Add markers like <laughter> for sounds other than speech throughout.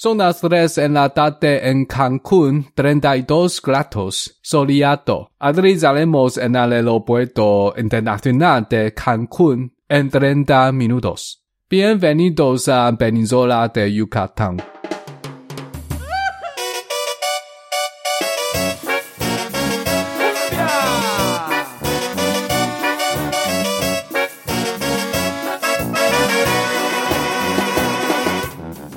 Son las tres en la tarde en Cancún, treinta y dos grados, soleado. Aterrizaremos en el aeropuerto internacional de Cancún en treinta minutos. Bienvenidos a Península de Yucatán.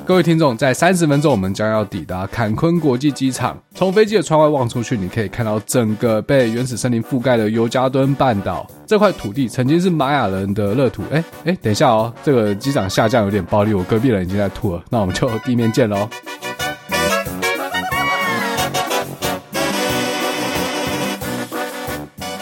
各位听众，在三十分钟，我们将要抵达坎昆国际机场。从飞机的窗外望出去，你可以看到整个被原始森林覆盖的尤加敦半岛。这块土地曾经是玛雅人的乐土。哎哎，等一下哦，这个机长下降有点暴力，我隔壁人已经在吐了。那我们就地面见喽。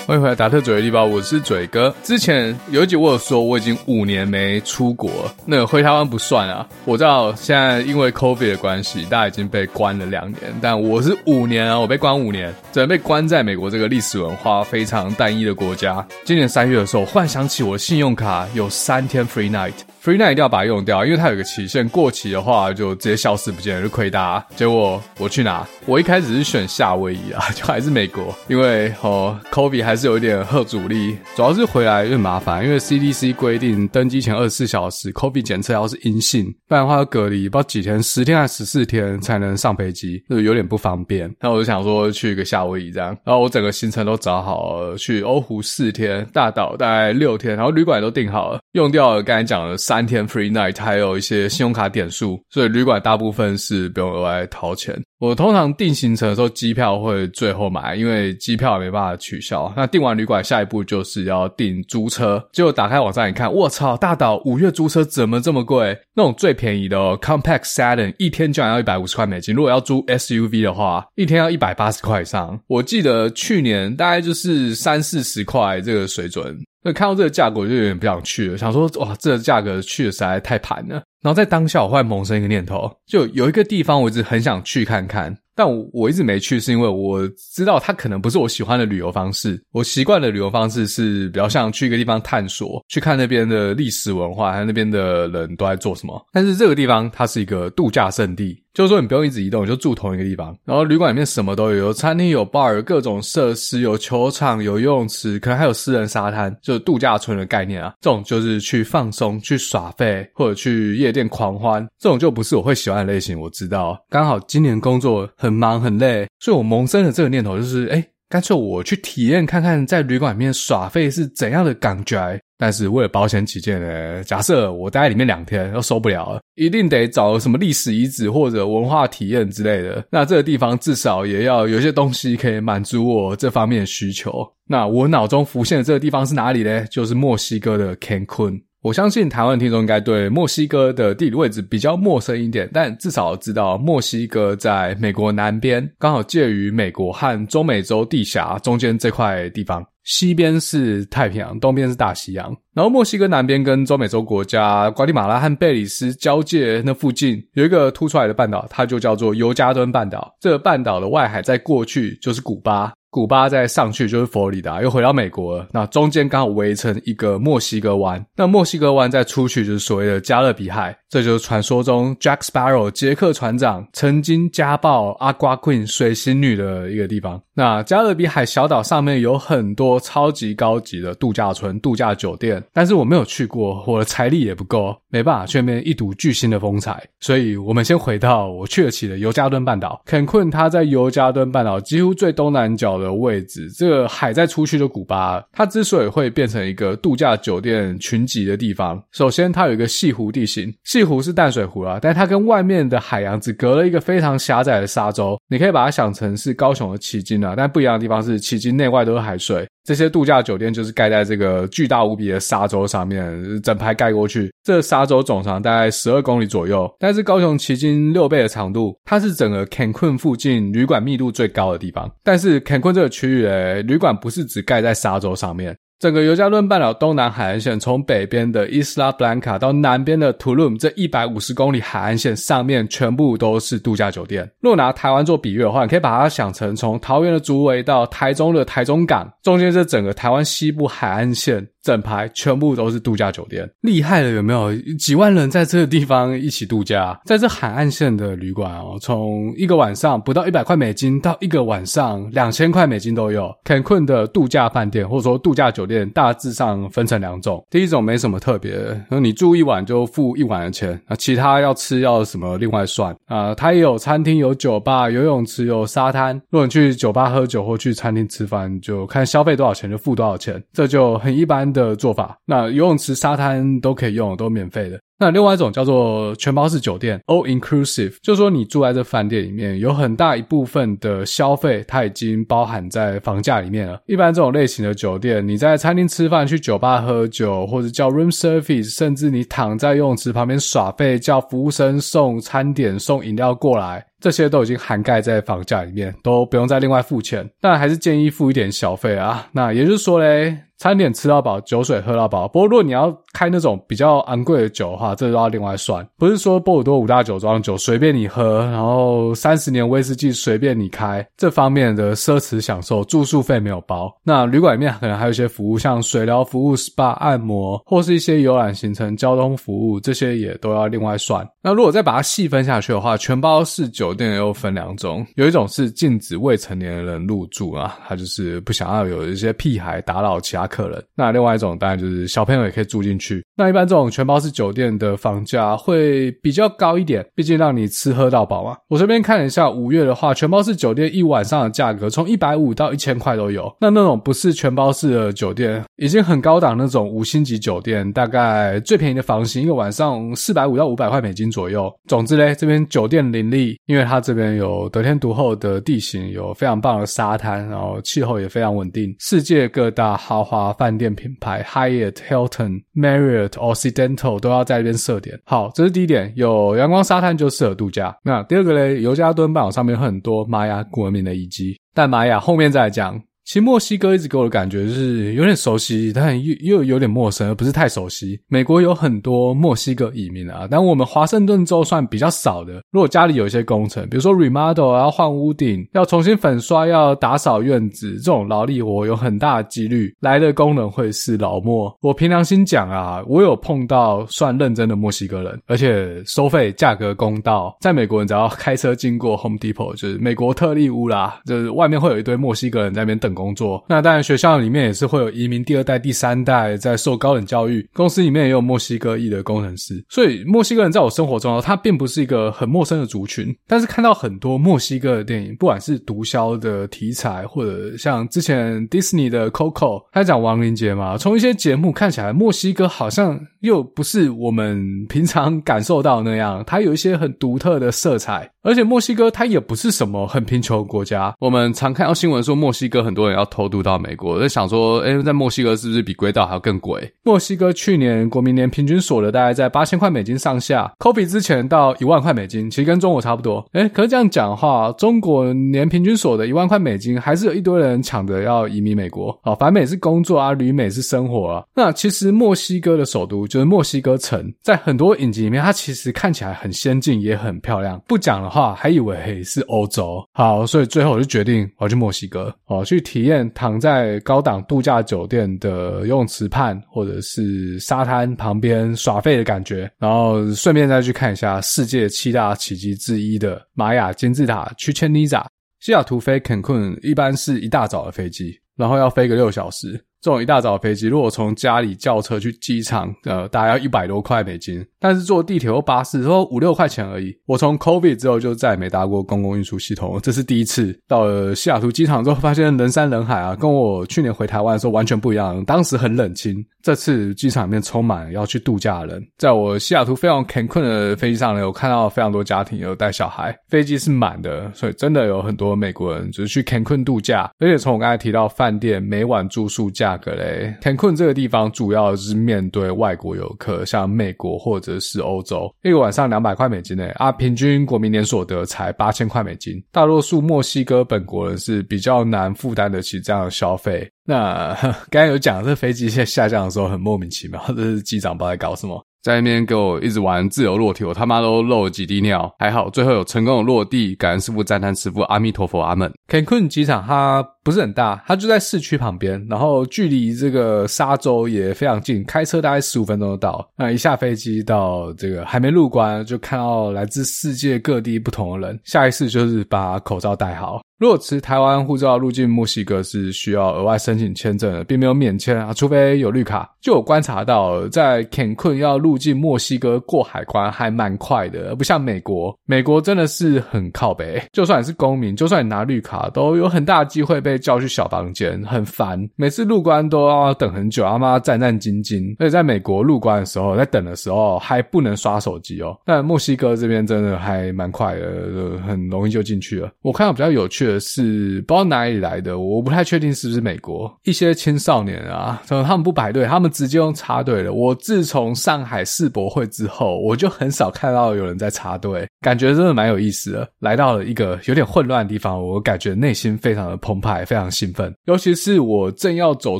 欢迎回来，达特嘴的地方，我是嘴哥。之前有一集我有说，我已经五年没出国，那个回台湾不算啊。我知道现在因为 COVID 的关系，大家已经被关了两年，但我是五年啊，我被关五年，只能被关在美国这个历史文化非常单一的国家。今年三月的时候，忽然想起我的信用卡有三天 free night。那一定要把它用掉，因为它有个期限，过期的话就直接消失不见了，就亏大。结果我去哪？我一开始是选夏威夷啊，<laughs> 就还是美国，因为哦，Kobe 还是有一点贺阻力，主要是回来有点麻烦，因为 CDC 规定登机前二十四小时 Kobe 检测要是阴性，不然的话要隔离不知道几天，十天还是十四天才能上飞机，就有点不方便。那我就想说去一个夏威夷这样，然后我整个行程都找好了，去欧湖四天，大岛大概六天，然后旅馆都订好了，用掉了刚才讲的。三三天 free night，还有一些信用卡点数，所以旅馆大部分是不用额外掏钱。我通常订行程的时候，机票会最后买，因为机票也没办法取消。那订完旅馆，下一步就是要订租车。结果打开网站一看，我操，大岛五月租车怎么这么贵？那种最便宜的，Compact Sedan 一天居然要一百五十块美金。如果要租 SUV 的话，一天要一百八十块以上。我记得去年大概就是三四十块这个水准。那看到这个价格，我就有点不想去了，想说哇，这个价格去的实在太盘了。然后在当下，我忽然萌生一个念头，就有一个地方我一直很想去看看，但我我一直没去，是因为我知道它可能不是我喜欢的旅游方式。我习惯的旅游方式是比较像去一个地方探索，去看那边的历史文化，还有那边的人都在做什么。但是这个地方它是一个度假胜地。就是说，你不用一直移动，你就住同一个地方。然后旅馆里面什么都有，有餐厅、有 bar、有各种设施，有球场、有游泳池，可能还有私人沙滩，就是度假村的概念啊。这种就是去放松、去耍废，或者去夜店狂欢。这种就不是我会喜欢的类型。我知道，刚好今年工作很很忙很累，所以我萌生了这个念头，就是诶干脆我去体验看看，在旅馆里面耍废是怎样的感觉。但是为了保险起见呢，假设我待在里面两天又受不了了，一定得找什么历史遗址或者文化体验之类的。那这个地方至少也要有些东西可以满足我这方面的需求。那我脑中浮现的这个地方是哪里呢？就是墨西哥的 Cancun。我相信台湾听众应该对墨西哥的地理位置比较陌生一点，但至少知道墨西哥在美国南边，刚好介于美国和中美洲地峡中间这块地方。西边是太平洋，东边是大西洋。然后墨西哥南边跟中美洲国家瓜地马拉和贝里斯交界，那附近有一个凸出来的半岛，它就叫做尤加敦半岛。这个半岛的外海在过去就是古巴。古巴再上去就是佛罗里达，又回到美国了。那中间刚好围成一个墨西哥湾。那墨西哥湾再出去就是所谓的加勒比海，这就是传说中 Jack Sparrow 杰克船长曾经家暴阿瓜 Queen 水星女的一个地方。那加勒比海小岛上面有很多超级高级的度假村、度假酒店，但是我没有去过，我的财力也不够，没办法去那边一睹巨星的风采。所以我们先回到我去得起的尤加敦半岛。Cancun 它在尤加敦半岛几乎最东南角的位置，这个海在出去的古巴，它之所以会变成一个度假酒店群集的地方，首先它有一个西湖地形，西湖是淡水湖啦，但它跟外面的海洋只隔了一个非常狭窄的沙洲，你可以把它想成是高雄的旗津啊，但不一样的地方是旗津内外都是海水。这些度假酒店就是盖在这个巨大无比的沙洲上面，整排盖过去。这沙洲总长大概十二公里左右，但是高雄旗津六倍的长度。它是整个 Cancun 附近旅馆密度最高的地方。但是 Cancun 这个区域诶，旅馆不是只盖在沙洲上面。整个尤加敦半岛东南海岸线，从北边的伊斯拉布兰卡到南边的 Tulum 这一百五十公里海岸线上面，全部都是度假酒店。若拿台湾做比喻的话，你可以把它想成从桃园的竹围到台中的台中港，中间这整个台湾西部海岸线整排全部都是度假酒店，厉害了有没有？几万人在这个地方一起度假，在这海岸线的旅馆哦，从一个晚上不到一百块美金到一个晚上两千块美金都有。Cancun 的度假饭店或者说度假酒店大致上分成两种，第一种没什么特别的，你住一晚就付一晚的钱，那其他要吃要什么另外算啊。它也有餐厅、有酒吧、游泳池、有沙滩。如果你去酒吧喝酒或去餐厅吃饭，就看消费多少钱就付多少钱，这就很一般的做法。那游泳池、沙滩都可以用，都免费的。那另外一种叫做全包式酒店，all inclusive，就是说你住在这饭店里面，有很大一部分的消费它已经包含在房价里面了。一般这种类型的酒店，你在餐厅吃饭、去酒吧喝酒，或者叫 room service，甚至你躺在游泳池旁边耍费，叫服务生送餐点、送饮料过来，这些都已经涵盖在房价里面，都不用再另外付钱。但还是建议付一点小费啊。那也就是说嘞。餐点吃到饱，酒水喝到饱。不过，如果你要开那种比较昂贵的酒的话，这都要另外算。不是说波尔多五大酒庄酒随便你喝，然后三十年威士忌随便你开，这方面的奢侈享受，住宿费没有包。那旅馆里面可能还有一些服务，像水疗服务、SPA 按摩，或是一些游览行程、交通服务，这些也都要另外算。那如果再把它细分下去的话，全包式酒店又分两种，有一种是禁止未成年人入住啊，他就是不想要有一些屁孩打扰其他客人，那另外一种当然就是小朋友也可以住进去。那一般这种全包式酒店的房价会比较高一点，毕竟让你吃喝到饱嘛。我这边看了一下，五月的话，全包式酒店一晚上的价格从一百五到一千块都有。那那种不是全包式的酒店，已经很高档那种五星级酒店，大概最便宜的房型一个晚上四百五到五百块美金左右。总之嘞，这边酒店林立，因为它这边有得天独厚的地形，有非常棒的沙滩，然后气候也非常稳定。世界各大豪华饭店品牌，Hyatt、Hilton、Marriott、Occidental 都要在这边设点。好，这是第一点，有阳光沙滩就适合度假。那第二个嘞，尤加敦半岛上面有很多玛雅古文明的遗迹，但玛雅后面再来讲。其实墨西哥一直给我的感觉就是有点熟悉，但又又有点陌生，而不是太熟悉。美国有很多墨西哥移民啊，但我们华盛顿州算比较少的。如果家里有一些工程，比如说 remodel 要换屋顶，要重新粉刷，要打扫院子，这种劳力活有很大的几率来的工人会是老墨。我凭良心讲啊，我有碰到算认真的墨西哥人，而且收费价格公道。在美国，你只要开车经过 Home Depot，就是美国特利屋啦，就是外面会有一堆墨西哥人在那边等工作，那当然学校里面也是会有移民第二代、第三代在受高等教育，公司里面也有墨西哥裔的工程师，所以墨西哥人在我生活中，他并不是一个很陌生的族群。但是看到很多墨西哥的电影，不管是毒枭的题材，或者像之前迪士尼的 Coco，他讲亡灵节嘛，从一些节目看起来，墨西哥好像又不是我们平常感受到那样，它有一些很独特的色彩。而且墨西哥它也不是什么很贫穷的国家，我们常看到新闻说墨西哥很多多人要偷渡到美国，我在想说，诶，在墨西哥是不是比归岛还要更贵？墨西哥去年国民年平均所得大概在八千块美金上下，COVID 之前到一万块美金，其实跟中国差不多。诶，可是这样讲的话，中国年平均所得一万块美金，还是有一堆人抢着要移民美国。好，反美是工作啊，旅美是生活啊。那其实墨西哥的首都就是墨西哥城，在很多影集里面，它其实看起来很先进，也很漂亮。不讲的。话还以为是欧洲，好，所以最后我就决定我要去墨西哥，哦，去体验躺在高档度假酒店的游泳池畔或者是沙滩旁边耍废的感觉，然后顺便再去看一下世界七大奇迹之一的玛雅金字塔去切尼扎。西雅图飞 Cancun 一般是一大早的飞机，然后要飞个六小时。这种一大早的飞机，如果从家里叫车去机场，呃，大概要一百多块美金。但是坐地铁或巴士，说五六块钱而已。我从 COVID 之后就再也没搭过公共运输系统，这是第一次。到了西雅图机场之后，发现人山人海啊，跟我去年回台湾的时候完全不一样。当时很冷清，这次机场里面充满了要去度假的人。在我西雅图飞往 Cancun 的飞机上呢，有看到非常多家庭有带小孩，飞机是满的，所以真的有很多美国人就是去 Cancun 度假。而且从我刚才提到饭店每晚住宿价格嘞，Cancun 这个地方主要是面对外国游客，像美国或者。是欧洲，一个晚上两百块美金诶啊，平均国民年所得才八千块美金，大多数墨西哥本国人是比较难负担得起这样的消费。那 <laughs> 刚才有讲，这飞机在下降的时候很莫名其妙，这是机长不知道在搞什么，在那边给我一直玩自由落体，我他妈都漏了几滴尿，还好最后有成功的落地，感恩师傅赞叹师傅，阿弥陀佛，阿门。Cancun 机场它不是很大，它就在市区旁边，然后距离这个沙洲也非常近，开车大概十五分钟就到。那一下飞机到这个还没入关，就看到来自世界各地不同的人，下意识就是把口罩戴好。如果持台湾护照入境墨西哥是需要额外申请签证的，并没有免签啊，除非有绿卡。就有观察到，在 Cancun 要入境墨西哥过海关还蛮快的，不像美国，美国真的是很靠北。就算你是公民，就算你拿绿卡，都有很大机会被叫去小房间，很烦。每次入关都要等很久，他妈战战兢兢。而且在美国入关的时候，在等的时候还不能刷手机哦。但墨西哥这边真的还蛮快的，很容易就进去了。我看到比较有趣的。是不知道哪里来的，我不太确定是不是美国一些青少年啊，他们不排队，他们直接用插队了。我自从上海世博会之后，我就很少看到有人在插队，感觉真的蛮有意思的。来到了一个有点混乱的地方，我感觉内心非常的澎湃，非常兴奋。尤其是我正要走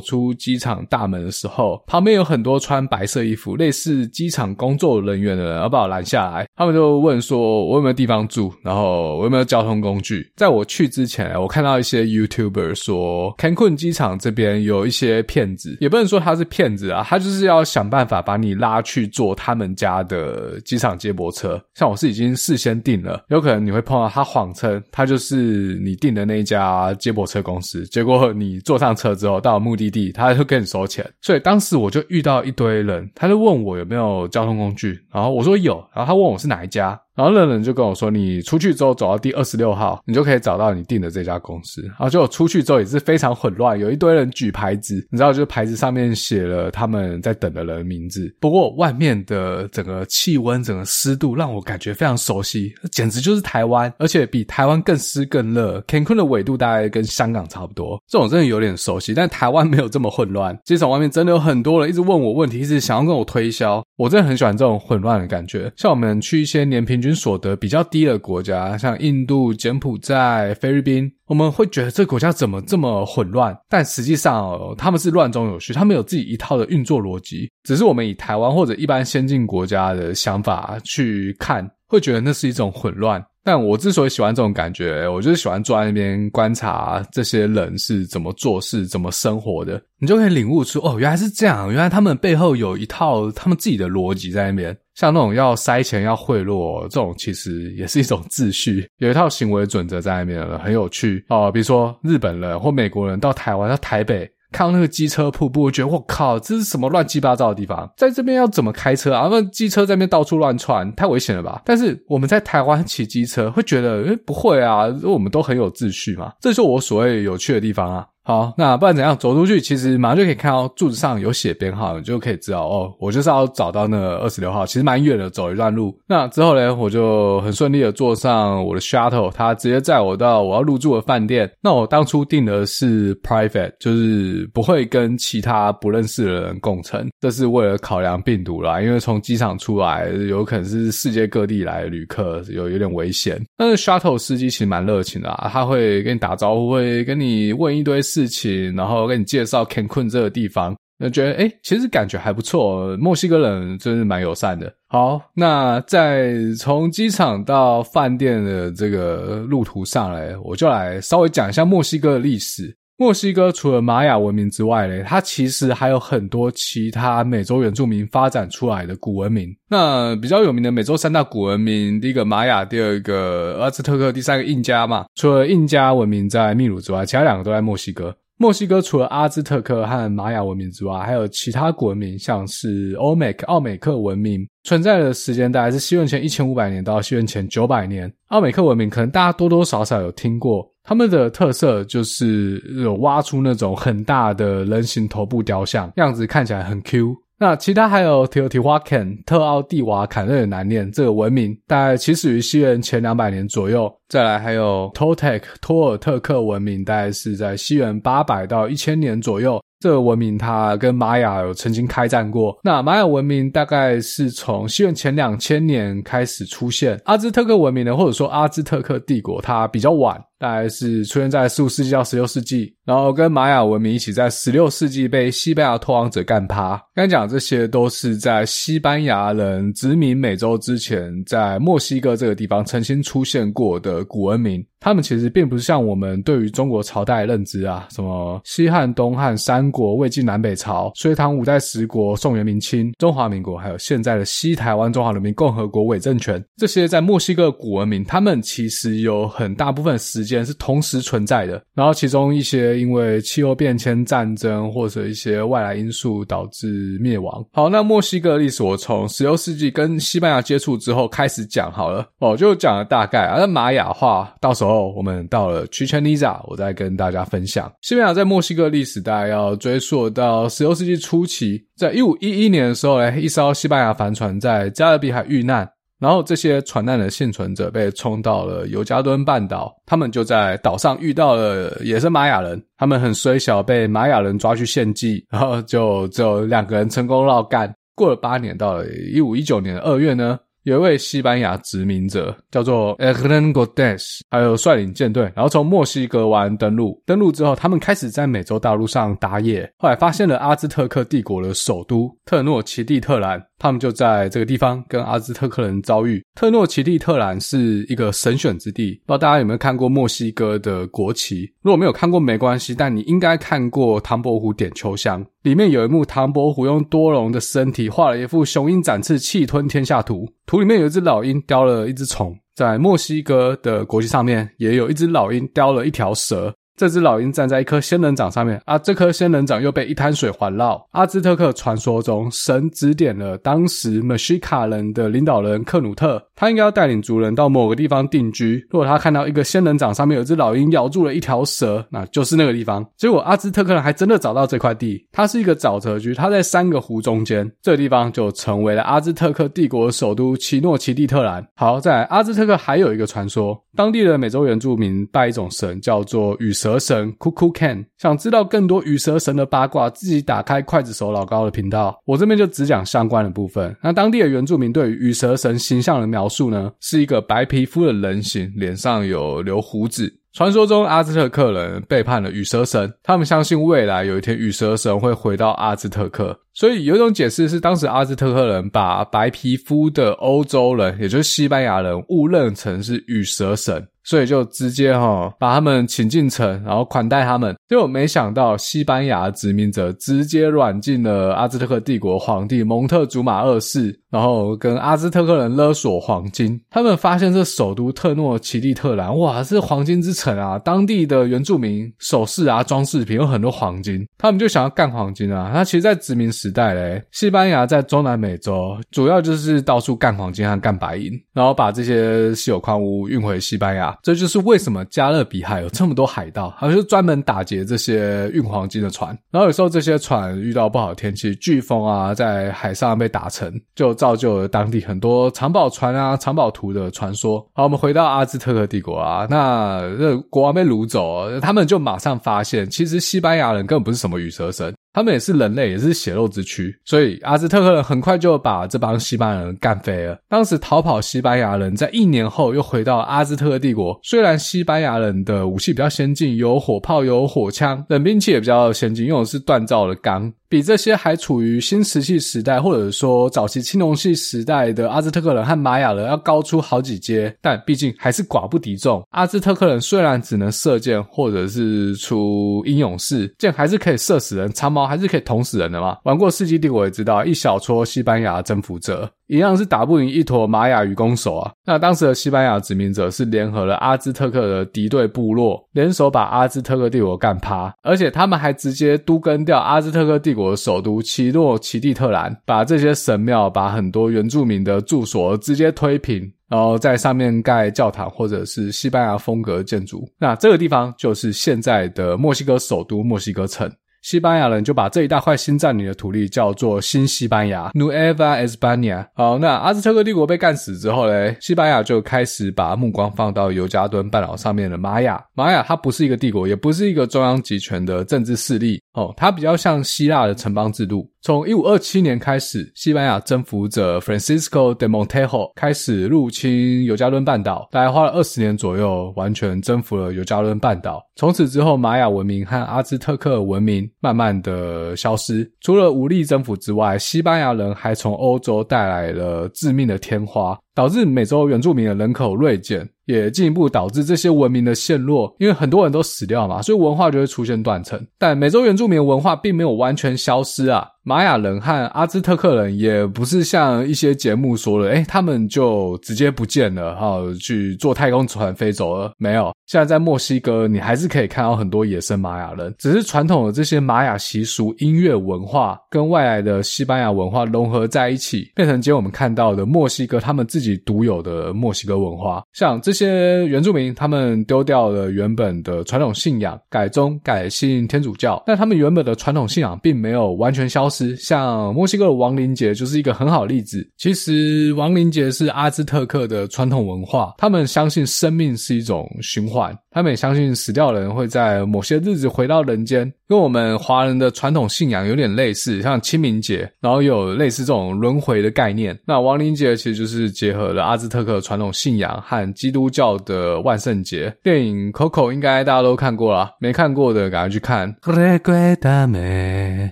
出机场大门的时候，旁边有很多穿白色衣服、类似机场工作人员的人要把我拦下来，他们就问说我有没有地方住，然后我有没有交通工具。在我去之前，我看到一些 YouTuber 说，Cancun 机场这边有一些骗子，也不能说他是骗子啊，他就是要想办法把你拉去坐他们家的机场接驳车。像我是已经事先订了，有可能你会碰到他谎称他就是你订的那一家接驳车公公司，结果你坐上车之后到目的地，他就跟你收钱。所以当时我就遇到一堆人，他就问我有没有交通工具，然后我说有，然后他问我是哪一家。然后那人就跟我说：“你出去之后走到第二十六号，你就可以找到你订的这家公司。”然后就我出去之后也是非常混乱，有一堆人举牌子，你知道，就是牌子上面写了他们在等的人的名字。不过外面的整个气温、整个湿度让我感觉非常熟悉，简直就是台湾，而且比台湾更湿更热。Cancun 的纬度大概跟香港差不多，这种真的有点熟悉。但台湾没有这么混乱，机场外面真的有很多人一直问我问题，一直想要跟我推销。我真的很喜欢这种混乱的感觉。像我们去一些年平平均所得比较低的国家，像印度、柬埔寨、菲律宾，我们会觉得这国家怎么这么混乱？但实际上哦，他们是乱中有序，他们有自己一套的运作逻辑。只是我们以台湾或者一般先进国家的想法去看，会觉得那是一种混乱。但我之所以喜欢这种感觉，我就是喜欢坐在那边观察这些人是怎么做事、怎么生活的，你就可以领悟出哦，原来是这样，原来他们背后有一套他们自己的逻辑在那边。像那种要塞钱、要贿赂这种，其实也是一种秩序，有一套行为准则在那边了，很有趣哦。比如说日本人或美国人到台湾、到台北。看到那个机车瀑布，我觉得我靠，这是什么乱七八糟的地方？在这边要怎么开车啊？那机车在那边到处乱窜，太危险了吧？但是我们在台湾骑机车，会觉得，诶，不会啊，我们都很有秩序嘛。这就是我所谓有趣的地方啊。好，那不然怎样？走出去，其实马上就可以看到柱子上有写编号，你就可以知道哦，我就是要找到那二十六号。其实蛮远的，走一段路。那之后呢，我就很顺利的坐上我的 shuttle，他直接载我到我要入住的饭店。那我当初订的是 private，就是不会跟其他不认识的人共乘，这是为了考量病毒啦。因为从机场出来，有可能是世界各地来的旅客，有有点危险。但是 shuttle 司机其实蛮热情的啊，他会跟你打招呼，会跟你问一堆事。情，然后跟你介绍 Cancun 这个地方，那觉得诶，其实感觉还不错。墨西哥人真是蛮友善的。好，那在从机场到饭店的这个路途上来，我就来稍微讲一下墨西哥的历史。墨西哥除了玛雅文明之外呢，它其实还有很多其他美洲原住民发展出来的古文明。那比较有名的美洲三大古文明，第一个玛雅，第二个阿兹特克，第三个印加嘛。除了印加文明在秘鲁之外，其他两个都在墨西哥。墨西哥除了阿兹特克和玛雅文明之外，还有其他古文明，像是欧美克、奥美克文明，存在的时间大概是西元前一千五百年到西元前九百年。奥美克文明可能大家多多少少有听过。他们的特色就是有挖出那种很大的人形头部雕像，样子看起来很 Q。那其他还有提尤提花坎特奥蒂瓦坎，有点难念，这个文明大概起始于西元前两百年左右。再来还有 TOTEC 托尔特克文明，大概是在西元八百到一千年左右。这个文明它跟玛雅有曾经开战过。那玛雅文明大概是从西元前两千年开始出现。阿兹特克文明呢，或者说阿兹特克帝国，它比较晚。大概是出现在十五世纪到十六世纪，然后跟玛雅文明一起在十六世纪被西班牙拓荒者干趴。刚才讲这些都是在西班牙人殖民美洲之前，在墨西哥这个地方曾经出现过的古文明。他们其实并不是像我们对于中国朝代的认知啊，什么西汉、东汉、三国、魏晋南北朝、隋唐五代十国、宋元明清、中华民国，还有现在的西台湾中华人民共和国伪政权，这些在墨西哥古文明，他们其实有很大部分时间是同时存在的。然后其中一些因为气候变迁、战争或者一些外来因素导致灭亡。好，那墨西哥历史我从十六世纪跟西班牙接触之后开始讲好了，哦，就讲了大概啊。那玛雅话，到时候哦我们到了 Chichen Itza，我再跟大家分享。西班牙在墨西哥历史大概要追溯到十六世纪初期，在一五一一年的时候呢，一艘西班牙帆船在加勒比海遇难。然后这些船难的幸存者被冲到了尤加敦半岛，他们就在岛上遇到了也是玛雅人，他们很衰小，被玛雅人抓去献祭，然后就只有两个人成功绕干。过了八年，到了一五一九年的二月呢，有一位西班牙殖民者叫做 Hernán Cortés，还有率领舰队，然后从墨西哥湾登陆。登陆之后，他们开始在美洲大陆上打野，后来发现了阿兹特克帝国的首都特诺奇蒂特兰。他们就在这个地方跟阿兹特克人遭遇。特诺奇蒂特兰是一个神选之地，不知道大家有没有看过墨西哥的国旗？如果没有看过没关系，但你应该看过唐伯虎点秋香，里面有一幕唐伯虎用多隆的身体画了一幅雄鹰展翅、气吞天下图，图里面有一只老鹰叼了一只虫。在墨西哥的国旗上面也有一只老鹰叼了一条蛇。这只老鹰站在一颗仙人掌上面啊，这颗仙人掌又被一滩水环绕。阿兹特克传说中，神指点了当时墨西卡人的领导人克努特，他应该要带领族人到某个地方定居。如果他看到一个仙人掌上面有只老鹰咬住了一条蛇，那就是那个地方。结果阿兹特克人还真的找到这块地，它是一个沼泽区，它在三个湖中间，这个地方就成为了阿兹特克帝国首都奇诺奇蒂特兰。好，在阿兹特克还有一个传说，当地的美洲原住民拜一种神，叫做羽蛇。蛇神 Kukulkan，想知道更多羽蛇神的八卦，自己打开筷子手老高的频道。我这边就只讲相关的部分。那当地的原住民对于羽蛇神形象的描述呢，是一个白皮肤的人形，脸上有留胡子。传说中阿兹特克人背叛了羽蛇神，他们相信未来有一天羽蛇神会回到阿兹特克。所以有一种解释是，当时阿兹特克人把白皮肤的欧洲人，也就是西班牙人，误认成是羽蛇神。所以就直接齁把他们请进城，然后款待他们。结果没想到西班牙殖民者直接软禁了阿兹特克帝国皇帝蒙特祖马二世，然后跟阿兹特克人勒索黄金。他们发现这首都特诺奇蒂特兰，哇，是黄金之城啊！当地的原住民首饰啊、装饰品有很多黄金，他们就想要干黄金啊。那其实，在殖民时代嘞，西班牙在中南美洲主要就是到处干黄金和干白银，然后把这些稀有矿物运回西班牙。这就是为什么加勒比海有这么多海盗，还是专门打劫这些运黄金的船。然后有时候这些船遇到不好天气，飓风啊，在海上被打沉，就造就了当地很多藏宝船啊、藏宝图的传说。好，我们回到阿兹特克帝国啊，那这国王被掳走，他们就马上发现，其实西班牙人根本不是什么羽蛇神。他们也是人类，也是血肉之躯，所以阿兹特克人很快就把这帮西班牙人干飞了。当时逃跑西班牙人在一年后又回到阿兹特克帝国，虽然西班牙人的武器比较先进，有火炮，有火枪，冷兵器也比较先进，用的是锻造的钢。比这些还处于新石器时代，或者说早期青铜器时代的阿兹特克人和玛雅人要高出好几阶，但毕竟还是寡不敌众。阿兹特克人虽然只能射箭，或者是出英勇士，箭还是可以射死人，长矛还是可以捅死人的嘛。玩过《世纪帝国》也知道，一小撮西班牙征服者。一样是打不赢一坨玛雅愚公手啊！那当时的西班牙殖民者是联合了阿兹特克的敌对部落，联手把阿兹特克帝国干趴，而且他们还直接都更掉阿兹特克帝国的首都奇诺奇蒂特兰，把这些神庙、把很多原住民的住所直接推平，然后在上面盖教堂或者是西班牙风格建筑。那这个地方就是现在的墨西哥首都墨西哥城。西班牙人就把这一大块新占领的土地叫做新西班牙 （Nueva España）。好，那阿兹特克帝国被干死之后嘞，西班牙就开始把目光放到尤加敦半岛上面的玛雅。玛雅它不是一个帝国，也不是一个中央集权的政治势力哦，它比较像希腊的城邦制度。从一五二七年开始，西班牙征服者 Francisco de Montejo 开始入侵尤加敦半岛，大概花了二十年左右，完全征服了尤加敦半岛。从此之后，玛雅文明和阿兹特克文明慢慢的消失。除了武力征服之外，西班牙人还从欧洲带来了致命的天花，导致美洲原住民的人口锐减，也进一步导致这些文明的陷落。因为很多人都死掉嘛，所以文化就会出现断层。但美洲原住民的文化并没有完全消失啊。玛雅人和阿兹特克人也不是像一些节目说的，诶，他们就直接不见了，哈，去坐太空船飞走了。没有，现在在墨西哥，你还是可以看到很多野生玛雅人，只是传统的这些玛雅习俗、音乐文化跟外来的西班牙文化融合在一起，变成今天我们看到的墨西哥他们自自己独有的墨西哥文化。像这些原住民，他们丢掉了原本的传统信仰，改宗改信天主教，但他们原本的传统信仰并没有完全消失。像墨西哥的亡灵节就是一个很好的例子。其实亡灵节是阿兹特克的传统文化，他们相信生命是一种循环，他们也相信死掉的人会在某些日子回到人间，跟我们华人的传统信仰有点类似，像清明节，然后有类似这种轮回的概念。那亡灵节其实就是结合了阿兹特克传统信仰和基督教的万圣节。电影《Coco》应该大家都看过啦，没看过的赶快去看。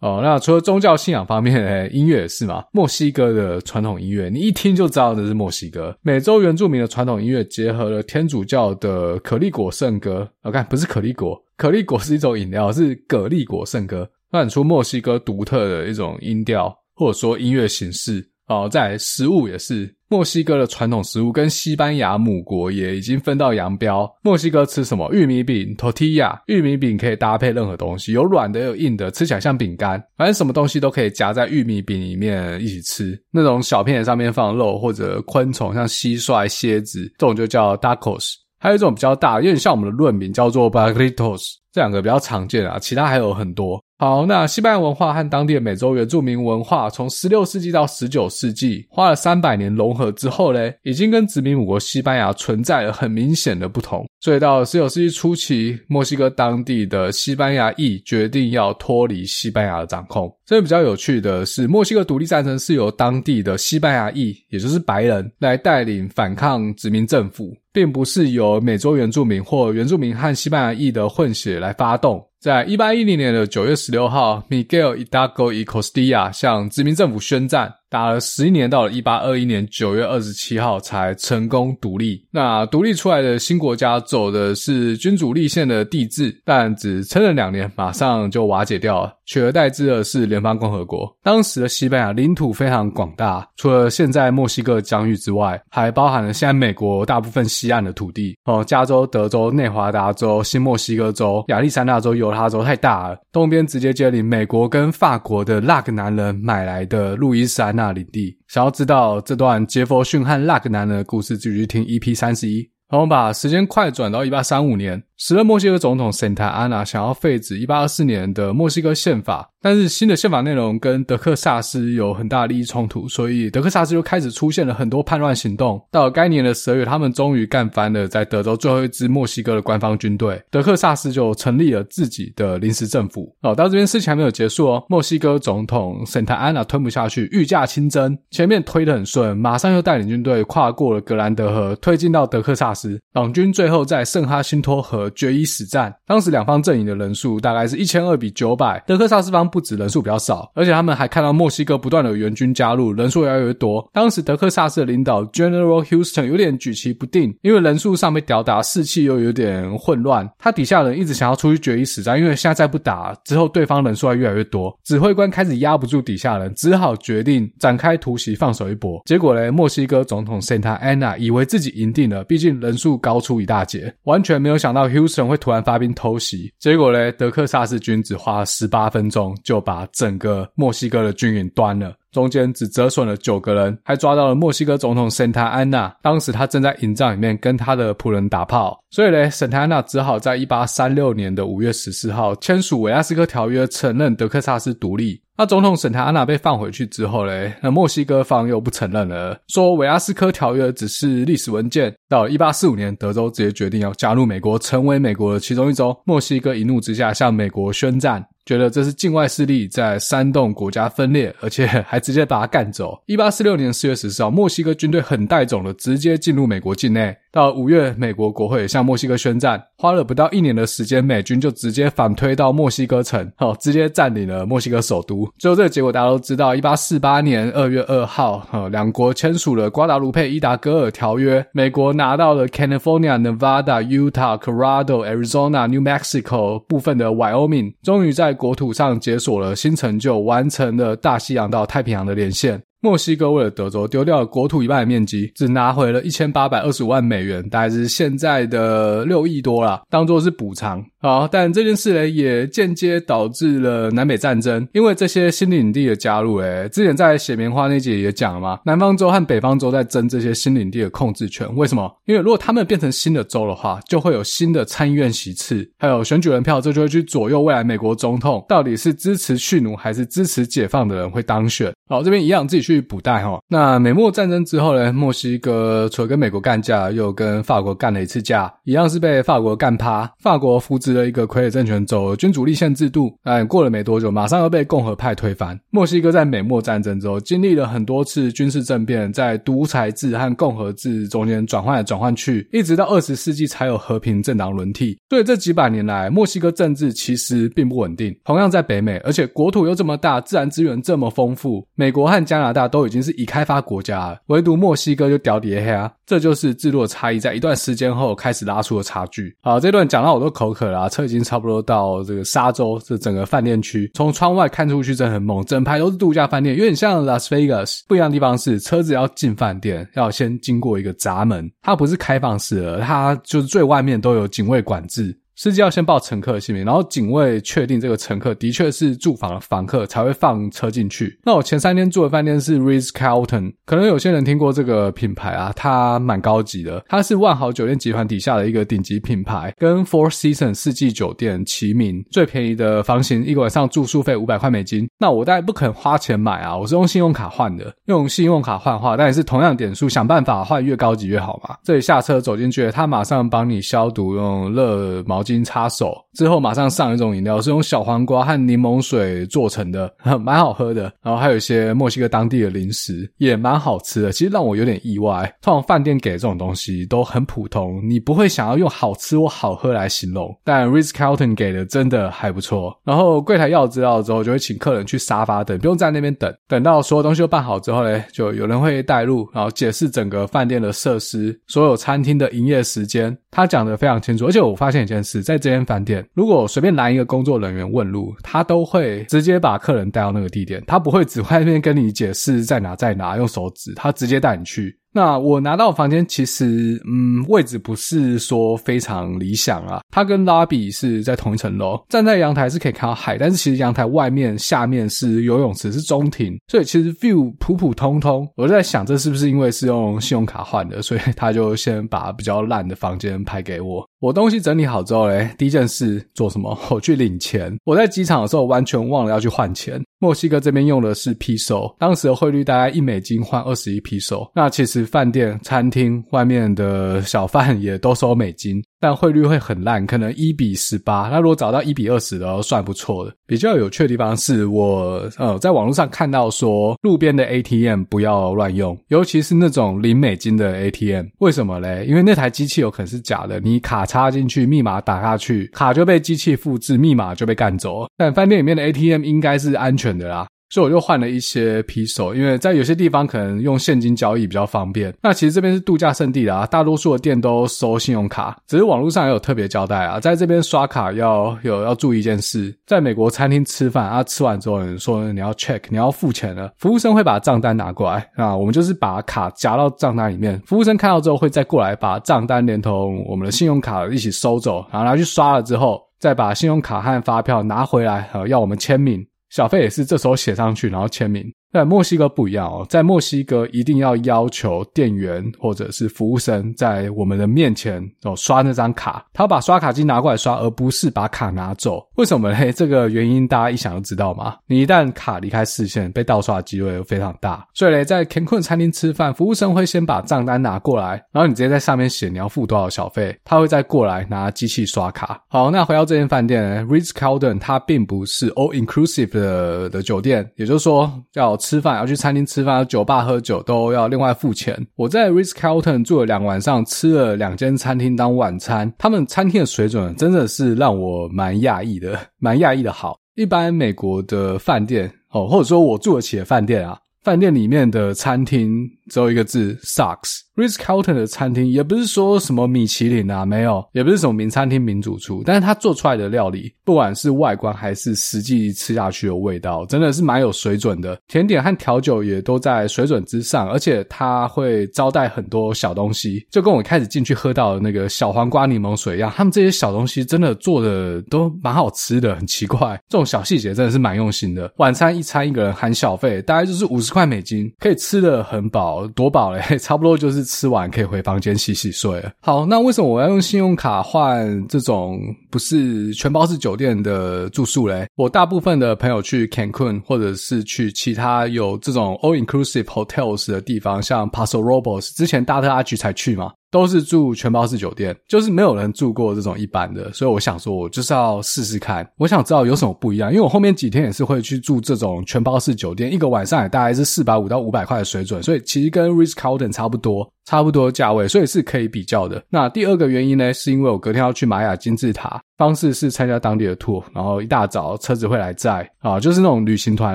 哦，那除了宗教信仰方面，诶，音乐也是嘛。墨西哥的传统音乐，你一听就知道这是墨西哥。美洲原住民的传统音乐结合了天主教的可丽果圣歌。我看不是可丽果，可丽果是一种饮料，是蛤蜊果圣歌，发出墨西哥独特的一种音调，或者说音乐形式。哦，在食物也是。墨西哥的传统食物跟西班牙母国也已经分道扬镳。墨西哥吃什么？玉米饼 （tortilla）。玉米饼可以搭配任何东西，有软的，有硬的，吃起来像饼干。反正什么东西都可以夹在玉米饼里面一起吃。那种小片上面放肉或者昆虫，像蟋蟀、蝎子，这种就叫 tacos。还有一种比较大，有点像我们的论名，叫做 barritos。这两个比较常见啊，其他还有很多。好，那西班牙文化和当地的美洲原住民文化，从十六世纪到十九世纪，花了三百年融合之后嘞，已经跟殖民母国西班牙存在了很明显的不同。所以到十九世纪初期，墨西哥当地的西班牙裔决定要脱离西班牙的掌控。这个比较有趣的是，墨西哥独立战争是由当地的西班牙裔，也就是白人来带领反抗殖民政府，并不是由美洲原住民或原住民和西班牙裔的混血来发动。在一八一零年的九月十六号，Miguel Hidalgo y Costilla 向殖民政府宣战。打了十一年，到了一八二一年九月二十七号才成功独立。那独立出来的新国家走的是君主立宪的帝制，但只撑了两年，马上就瓦解掉了，取而代之的是联邦共和国。当时的西班牙领土非常广大，除了现在墨西哥疆域之外，还包含了现在美国大部分西岸的土地哦，加州、德州、内华达州、新墨西哥州、亚利桑那州、犹他州太大了。东边直接接邻美国跟法国的那个男人买来的路易斯那领地，想要知道这段杰佛逊和拉格南人的故事，就去听 EP 三十一。好，我们把时间快转到一八三五年。时任墨西哥总统圣塔安娜想要废止1824年的墨西哥宪法，但是新的宪法内容跟德克萨斯有很大利益冲突，所以德克萨斯就开始出现了很多叛乱行动。到了该年的十二月，他们终于干翻了在德州最后一支墨西哥的官方军队，德克萨斯就成立了自己的临时政府。哦，到这边事情还没有结束哦，墨西哥总统圣塔安娜吞不下去，御驾亲征，前面推得很顺，马上又带领军队跨过了格兰德河，推进到德克萨斯。党军最后在圣哈辛托河。决一死战，当时两方阵营的人数大概是一千二比九百。德克萨斯方不止人数比较少，而且他们还看到墨西哥不断的援军加入，人数越来越多。当时德克萨斯的领导 General Houston 有点举棋不定，因为人数上被吊打，士气又有点混乱。他底下人一直想要出去决一死战，因为现在再不打之后，对方人数会越来越多。指挥官开始压不住底下人，只好决定展开突袭，放手一搏。结果呢，墨西哥总统 Santa Anna 以为自己赢定了，毕竟人数高出一大截，完全没有想到 Houston 会突然发兵偷袭，结果嘞，德克萨斯军只花了十八分钟就把整个墨西哥的军营端了，中间只折损了九个人，还抓到了墨西哥总统圣塔安娜。当时他正在营帐里面跟他的仆人打炮，所以嘞，圣塔安娜只好在一八三六年的五月十四号签署韦亚斯科条约，承认德克萨斯独立。那总统圣塔安娜被放回去之后嘞，那墨西哥方又不承认了，说维阿斯科条约只是历史文件。到一八四五年，德州直接决定要加入美国，成为美国的其中一州。墨西哥一怒之下向美国宣战，觉得这是境外势力在煽动国家分裂，而且 <laughs> 还直接把他干走。一八四六年四月十四号，墨西哥军队很带种的直接进入美国境内。到五月，美国国会向墨西哥宣战，花了不到一年的时间，美军就直接反推到墨西哥城，<laughs> 哦，直接占领了墨西哥首都。最后这个结果大家都知道，一八四八年二月二号，呃，<laughs> 两国签署了瓜达卢佩伊达戈尔条约，美国拿到了 California、Nevada、Utah、Colorado、Arizona、New Mexico 部分的 Wyoming，终于在国土上解锁了新成就，完成了大西洋到太平洋的连线。墨西哥为了德州丢掉了国土一半的面积，只拿回了一千八百二十五万美元，大概是现在的六亿多啦，当做是补偿。好，但这件事呢，也间接导致了南北战争，因为这些新领地的加入，诶，之前在写棉花那集也讲了嘛，南方州和北方州在争这些新领地的控制权。为什么？因为如果他们变成新的州的话，就会有新的参议院席次，还有选举人票，这就会去左右未来美国总统到底是支持蓄奴还是支持解放的人会当选。好，这边一样自己去补带哈。那美墨战争之后呢，墨西哥除了跟美国干架，又跟法国干了一次架，一样是被法国干趴。法国扶植了一个傀儡政权，走君主立宪制度。但过了没多久，马上又被共和派推翻。墨西哥在美墨战争之后，经历了很多次军事政变，在独裁制和共和制中间转换来转换去，一直到二十世纪才有和平政党轮替。所以这几百年来，墨西哥政治其实并不稳定。同样在北美，而且国土又这么大，自然资源这么丰富。美国和加拿大都已经是已开发国家了，唯独墨西哥就屌底黑啊！这就是制度的差异，在一段时间后开始拉出了差距。好，这段讲到我都口渴了啊，车已经差不多到这个沙洲这整个饭店区，从窗外看出去真的很猛，整排都是度假饭店，有点像 Las Vegas。不一样的地方是，车子要进饭店要先经过一个闸门，它不是开放式的，它就是最外面都有警卫管制。司机要先报乘客的姓名，然后警卫确定这个乘客的确是住房的房客，才会放车进去。那我前三天住的饭店是 Ritz-Carlton，可能有些人听过这个品牌啊，它蛮高级的，它是万豪酒店集团底下的一个顶级品牌，跟 Four Seasons 四季酒店齐名。最便宜的房型，一个晚上住宿费五百块美金。那我当然不肯花钱买啊，我是用信用卡换的，用信用卡换话，但也是同样点数，想办法换越高级越好嘛。这里下车走进去，他马上帮你消毒，用热毛。巾擦手之后，马上上一种饮料，是用小黄瓜和柠檬水做成的，<laughs> 蛮好喝的。然后还有一些墨西哥当地的零食，也蛮好吃的。其实让我有点意外，通常饭店给这种东西都很普通，你不会想要用好吃或好喝来形容。但 Ritz-Carlton 给的真的还不错。然后柜台要资料之后，就会请客人去沙发等，不用在那边等。等到所有东西都办好之后呢，就有人会带路，然后解释整个饭店的设施，所有餐厅的营业时间，他讲的非常清楚。而且我发现一件事。在这间饭店，如果随便拦一个工作人员问路，他都会直接把客人带到那个地点，他不会只 <laughs> 外面跟你解释在哪在哪，用手指，他直接带你去。那我拿到房间，其实嗯，位置不是说非常理想啊。它跟拉比是在同一层楼，站在阳台是可以看到海，但是其实阳台外面下面是游泳池，是中庭，所以其实 view 普普通通。我就在想，这是不是因为是用信用卡换的，所以他就先把比较烂的房间拍给我。我东西整理好之后嘞，第一件事做什么？我去领钱。我在机场的时候完全忘了要去换钱。墨西哥这边用的是 peso，当时的汇率大概一美金换二十一 p 收。那其实饭店、餐厅外面的小贩也都收美金。但汇率会很烂，可能一比十八。那如果找到一比二十的，都算不错的。比较有趣的地方是我呃在网络上看到说，路边的 ATM 不要乱用，尤其是那种零美金的 ATM。为什么嘞？因为那台机器有可能是假的，你卡插进去，密码打下去，卡就被机器复制，密码就被干走。但饭店里面的 ATM 应该是安全的啦。所以我就换了一些 peso，因为在有些地方可能用现金交易比较方便。那其实这边是度假胜地啦，大多数的店都收信用卡，只是网络上也有特别交代啊，在这边刷卡要有要注意一件事，在美国餐厅吃饭啊，吃完之后你说你要 check，你要付钱了，服务生会把账单拿过来啊，我们就是把卡夹到账单里面，服务生看到之后会再过来把账单连同我们的信用卡一起收走，然后拿去刷了之后，再把信用卡和发票拿回来，呃，要我们签名。小费也是这时候写上去，然后签名。在墨西哥不一样哦，在墨西哥一定要要求店员或者是服务生在我们的面前哦刷那张卡，他把刷卡机拿过来刷，而不是把卡拿走。为什么呢？<laughs> 这个原因大家一想就知道嘛。你一旦卡离开视线，被盗刷的机会非常大。所以呢，在 Cancun 餐厅吃饭，服务生会先把账单拿过来，然后你直接在上面写你要付多少小费，他会再过来拿机器刷卡。好，那回到这间饭店呢，Ritz-Carlton 它并不是 all inclusive 的的酒店，也就是说要。吃饭，要去餐厅吃饭，酒吧喝酒都要另外付钱。我在 Ritz Carlton 住了两晚上，吃了两间餐厅当晚餐，他们餐厅的水准真的是让我蛮讶异的，蛮讶异的好。一般美国的饭店哦，或者说我住得起的饭店啊，饭店里面的餐厅只有一个字：sucks。Ritz-Carlton 的餐厅也不是说什么米其林啊，没有，也不是什么名餐厅名主厨，但是他做出来的料理，不管是外观还是实际吃下去的味道，真的是蛮有水准的。甜点和调酒也都在水准之上，而且他会招待很多小东西，就跟我开始进去喝到的那个小黄瓜柠檬水一样。他们这些小东西真的做的都蛮好吃的，很奇怪，这种小细节真的是蛮用心的。晚餐一餐一个人含小费，大概就是五十块美金，可以吃得很饱，多饱嘞，<laughs> 差不多就是。吃完可以回房间洗洗睡了。好，那为什么我要用信用卡换这种不是全包式酒店的住宿嘞？我大部分的朋友去 Cancun 或者是去其他有这种 all inclusive hotels 的地方，像 Paso Robles，之前大特阿菊才去嘛。都是住全包式酒店，就是没有人住过这种一般的，所以我想说，我就是要试试看，我想知道有什么不一样，因为我后面几天也是会去住这种全包式酒店，一个晚上也大概是四百五到五百块的水准，所以其实跟 Ritz-Carlton 差不多，差不多价位，所以是可以比较的。那第二个原因呢，是因为我隔天要去玛雅金字塔。方式是参加当地的 tour，然后一大早车子会来载啊，就是那种旅行团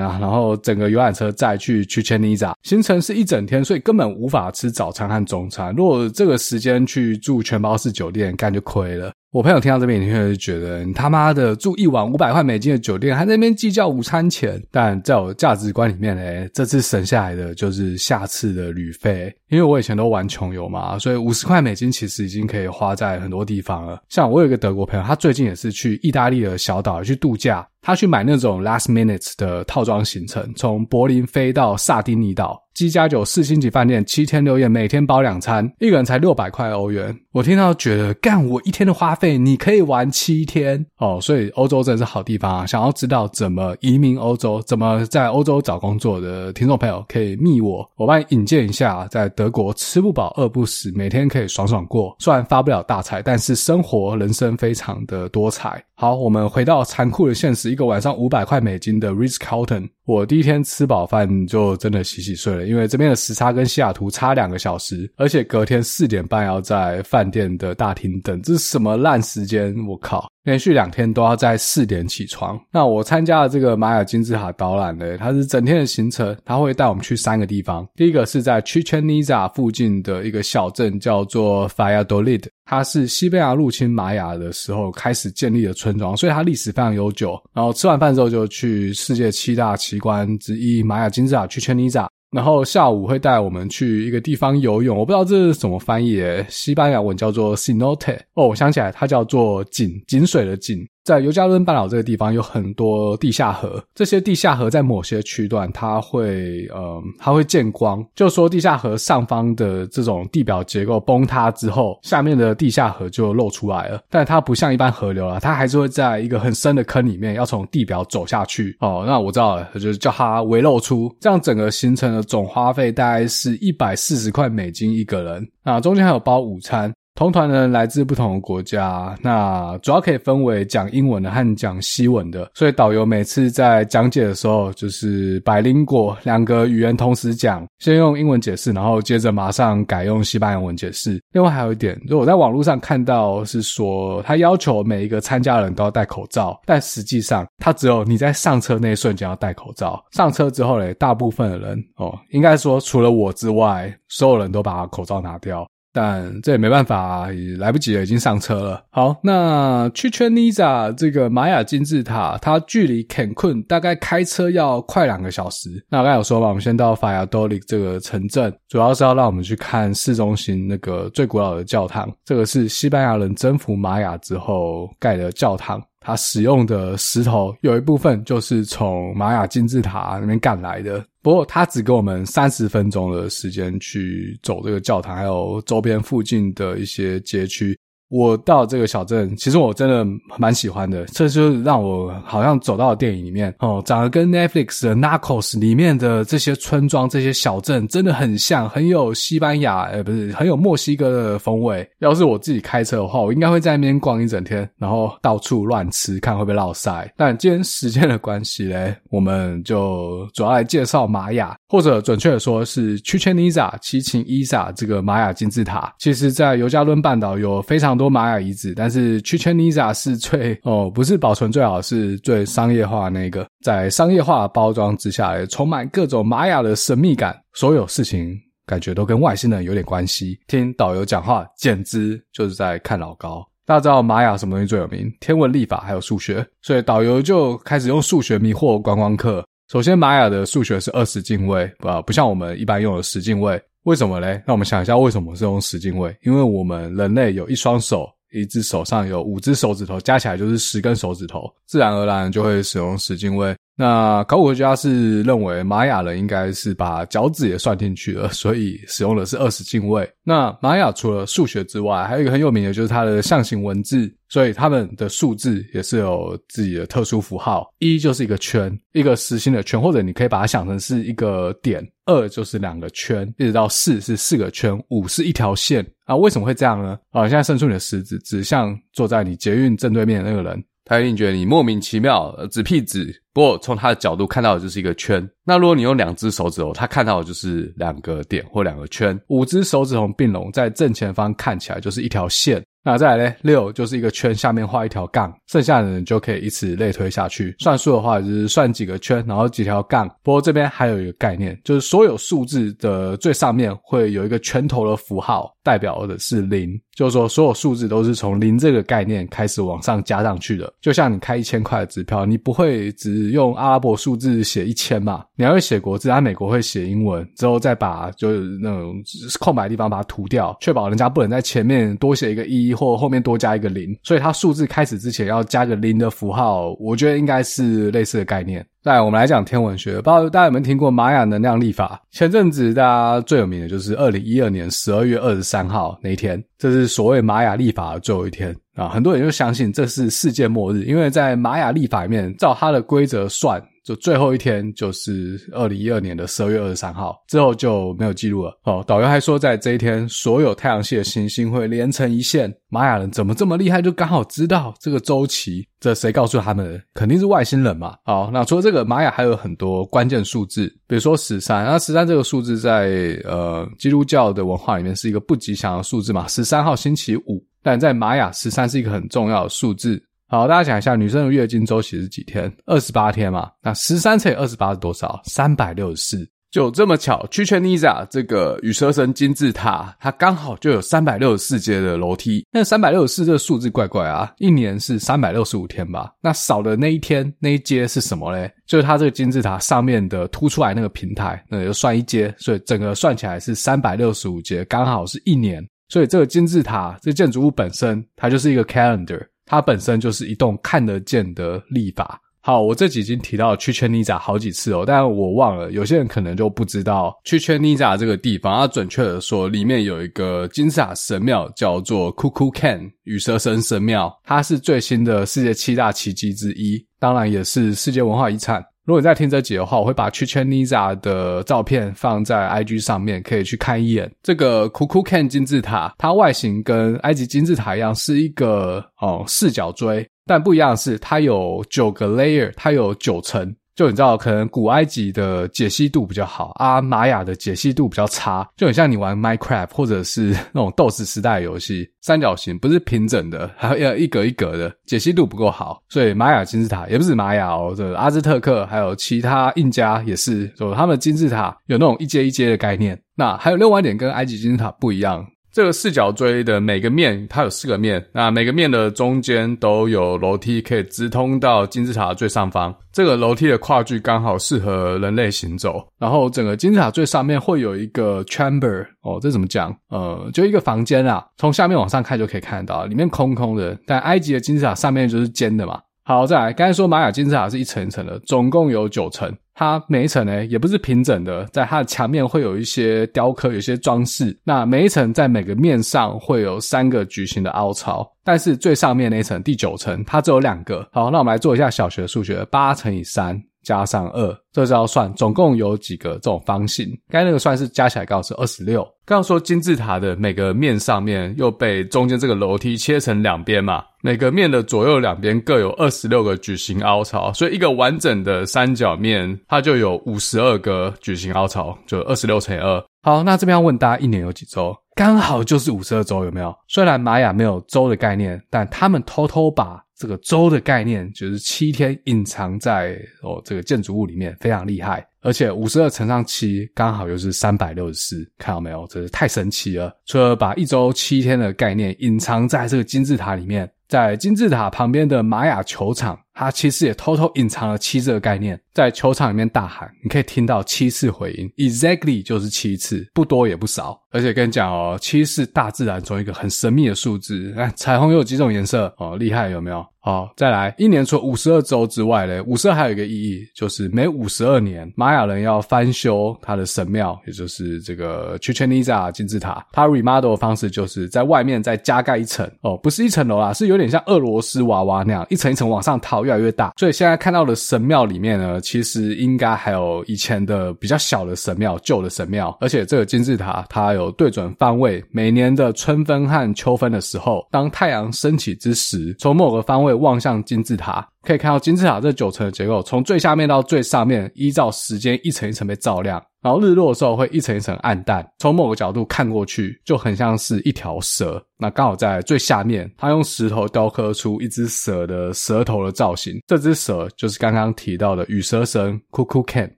啊，然后整个游览车载去去千里扎行程是一整天，所以根本无法吃早餐和中餐。如果这个时间去住全包式酒店，干就亏了。我朋友听到这边，你会觉得你他妈的住一晚五百块美金的酒店，还在那边计较午餐钱。但在我价值观里面呢，这次省下来的就是下次的旅费。因为我以前都玩穷游嘛，所以五十块美金其实已经可以花在很多地方了。像我有一个德国朋友，他最近也是去意大利的小岛去度假。他去买那种 last minute 的套装行程，从柏林飞到萨丁尼岛，机加酒四星级饭店，七天六夜，每天包两餐，一个人才六百块欧元。我听到觉得，干我一天的花费，你可以玩七天哦。所以欧洲真是好地方啊！想要知道怎么移民欧洲，怎么在欧洲找工作的听众朋友，可以密我，我帮你引荐一下，在德国吃不饱饿不死，每天可以爽爽过。虽然发不了大财，但是生活人生非常的多彩。好，我们回到残酷的现实。一个晚上五百块美金的 Ritz-Carlton，我第一天吃饱饭就真的洗洗睡了，因为这边的时差跟西雅图差两个小时，而且隔天四点半要在饭店的大厅等，这是什么烂时间？我靠！连续两天都要在四点起床。那我参加了这个玛雅金字塔导览呢，它是整天的行程，它会带我们去三个地方。第一个是在 Chichen Itza 附近的一个小镇，叫做 Valladolid。它是西班牙入侵玛雅的时候开始建立的村庄，所以它历史非常悠久。然后吃完饭之后就去世界七大奇观之一玛雅金字塔 Chichen Itza。然后下午会带我们去一个地方游泳，我不知道这是怎么翻译，西班牙文叫做 Cenote。哦，我想起来，它叫做井，井水的井。在尤加仑半岛这个地方有很多地下河，这些地下河在某些区段它会，呃，它会见光，就说地下河上方的这种地表结构崩塌之后，下面的地下河就露出来了。但它不像一般河流啊，它还是会在一个很深的坑里面，要从地表走下去。哦，那我知道了，就是叫它微露出。这样整个行程的总花费大概是一百四十块美金一个人，啊，中间还有包午餐。同团的人来自不同的国家，那主要可以分为讲英文的和讲西文的，所以导游每次在讲解的时候，就是百灵果两个语言同时讲，先用英文解释，然后接着马上改用西班牙文解释。另外还有一点，就我在网络上看到是说，他要求每一个参加人都要戴口罩，但实际上他只有你在上车那一瞬间要戴口罩，上车之后嘞，大部分的人哦，应该说除了我之外，所有人都把口罩拿掉。但这也没办法，也来不及了，已经上车了。好，那 Chichén Itzá 这个玛雅金字塔，它距离 Cancun 大概开车要快两个小时。那刚才有说嘛，我们先到 Valladolid 这个城镇，主要是要让我们去看市中心那个最古老的教堂。这个是西班牙人征服玛雅之后盖的教堂。他使用的石头有一部分就是从玛雅金字塔那边赶来的，不过他只给我们三十分钟的时间去走这个教堂，还有周边附近的一些街区。我到这个小镇，其实我真的蛮喜欢的。这就让我好像走到了电影里面哦，长得跟 Netflix 的 Narcos 里面的这些村庄、这些小镇真的很像，很有西班牙，呃，不是很有墨西哥的风味。要是我自己开车的话，我应该会在那边逛一整天，然后到处乱吃，看会不会落赛。但今天时间的关系嘞，我们就主要来介绍玛雅，或者准确的说是 Chichen Itza 奇琴伊萨这个玛雅金字塔。其实，在尤加仑半岛有非常多多玛雅遗址，但是 Chichen Itza 是最哦，不是保存最好，是最商业化那个，在商业化的包装之下，充满各种玛雅的神秘感。所有事情感觉都跟外星人有点关系。听导游讲话，简直就是在看老高。大家知道玛雅什么东西最有名？天文、历法还有数学，所以导游就开始用数学迷惑观光客。首先，玛雅的数学是二十进位，不不像我们一般用的十进位。为什么嘞？那我们想一下，为什么是用十进位？因为我们人类有一双手，一只手上有五只手指头，加起来就是十根手指头，自然而然就会使用十进位。那考古学家是认为玛雅人应该是把脚趾也算进去了，所以使用的是二十进位。那玛雅除了数学之外，还有一个很有名的就是它的象形文字，所以他们的数字也是有自己的特殊符号。一就是一个圈，一个实心的圈，或者你可以把它想成是一个点。二就是两个圈，一直到四是四个圈，五是一条线。啊，为什么会这样呢？啊，现在伸出你的食指，指向坐在你捷运正对面的那个人。他一定觉得你莫名其妙，指屁指。不过从他的角度看到的就是一个圈。那如果你用两只手指头，他看到的就是两个点或两个圈。五只手指头并拢在正前方，看起来就是一条线。那再来呢？六就是一个圈，下面画一条杠，剩下的人就可以以此类推下去。算数的话，就是算几个圈，然后几条杠。不过这边还有一个概念，就是所有数字的最上面会有一个拳头的符号，代表的是零。就是说，所有数字都是从零这个概念开始往上加上去的。就像你开一千块的支票，你不会只用阿拉伯数字写一千嘛？你还会写国字，在美国会写英文，之后再把就是那种空白的地方把它涂掉，确保人家不能在前面多写一个一。或后面多加一个零，所以它数字开始之前要加个零的符号，我觉得应该是类似的概念。来，我们来讲天文学，不知道大家有没有听过玛雅能量历法？前阵子大家最有名的就是二零一二年十二月二十三号那一天，这是所谓玛雅历法的最后一天啊，很多人就相信这是世界末日，因为在玛雅历法里面，照它的规则算。就最后一天就是二零一二年的十二月二十三号，之后就没有记录了。哦，导游还说，在这一天，所有太阳系的行星会连成一线。玛雅人怎么这么厉害，就刚好知道这个周期？这谁告诉他们的？肯定是外星人嘛。好，那除了这个，玛雅还有很多关键数字，比如说十三。那十三这个数字在呃基督教的文化里面是一个不吉祥的数字嘛，十三号星期五。但在玛雅，十三是一个很重要的数字。好，大家想一下，女生的月经周期是几天？二十八天嘛。那十三乘以二十八是多少？三百六十四。就这么巧，Chichen Itza 这个羽蛇神金字塔，它刚好就有三百六十四阶的楼梯。那三百六十四这个数字怪怪啊，一年是三百六十五天吧？那少的那一天那一阶是什么嘞？就是它这个金字塔上面的凸出来那个平台，那就算一阶，所以整个算起来是三百六十五阶，刚好是一年。所以这个金字塔这建筑物本身，它就是一个 calendar。它本身就是一栋看得见的立法。好，我这几已经提到去圈尼扎好几次哦，但我忘了，有些人可能就不知道去圈尼扎这个地方。它准确的说，里面有一个金字塔神庙，叫做 Kukulkan 羽蛇神神庙，它是最新的世界七大奇迹之一，当然也是世界文化遗产。如果你在听这集的话，我会把 Chichen Itza 的照片放在 IG 上面，可以去看一眼。这个 k u k u k a n 金字塔，它外形跟埃及金字塔一样，是一个哦四角锥，但不一样的是，它有九个 layer，它有九层。就你知道，可能古埃及的解析度比较好啊，玛雅的解析度比较差，就很像你玩 Minecraft 或者是那种斗士时代游戏，三角形不是平整的，<laughs> 还要一格一格的，解析度不够好，所以玛雅金字塔也不是玛雅哦，这阿兹特克还有其他印加也是，就他们的金字塔有那种一阶一阶的概念。那还有另外一点跟埃及金字塔不一样。这个四角锥的每个面，它有四个面，那每个面的中间都有楼梯可以直通到金字塔最上方。这个楼梯的跨距刚好适合人类行走。然后整个金字塔最上面会有一个 chamber，哦，这怎么讲？呃，就一个房间啊，从下面往上看就可以看到，里面空空的。但埃及的金字塔上面就是尖的嘛。好，再来，刚才说玛雅金字塔是一层一层的，总共有九层。它每一层呢也不是平整的，在它的墙面会有一些雕刻，有一些装饰。那每一层在每个面上会有三个矩形的凹槽，但是最上面那一层第九层它只有两个。好，那我们来做一下小学数学，八乘以三加上二，这是要算总共有几个这种方形。刚才那个算是加起来刚好是二十六。刚刚说金字塔的每个面上面又被中间这个楼梯切成两边嘛，每个面的左右两边各有二十六个矩形凹槽，所以一个完整的三角面它就有五十二个矩形凹槽，就二十六乘以二。好，那这边要问大家一年有几周？刚好就是五十二周，有没有？虽然玛雅没有周的概念，但他们偷偷把这个周的概念，就是七天隐藏在哦这个建筑物里面，非常厉害。而且五十二乘上七，刚好又是三百六十四，看到没有？真是太神奇了！除了把一周七天的概念隐藏在这个金字塔里面，在金字塔旁边的玛雅球场，它其实也偷偷隐藏了七这个概念。在球场里面大喊，你可以听到七次回音，exactly 就是七次，不多也不少。而且跟你讲哦，七是大自然中一个很神秘的数字。哎，彩虹有几种颜色哦？厉害有没有？好，再来，一年除五十二周之外嘞，五十二还有一个意义，就是每五十二年，玛雅人要翻修他的神庙，也就是这个 Chichen Itza 金字塔。它 remodel 的方式就是在外面再加盖一层哦，不是一层楼啦，是有点像俄罗斯娃娃那样，一层一层往上套，越来越大。所以现在看到的神庙里面呢，其实应该还有以前的比较小的神庙，旧的神庙。而且这个金字塔它有对准方位，每年的春分和秋分的时候，当太阳升起之时，从某个方位望向金字塔，可以看到金字塔这九层的结构，从最下面到最上面，依照时间一层一层被照亮。然后日落的时候会一层一层暗淡，从某个角度看过去，就很像是一条蛇。那刚好在最下面，他用石头雕刻出一只蛇的舌头的造型。这只蛇就是刚刚提到的羽蛇神 k u k u k a n。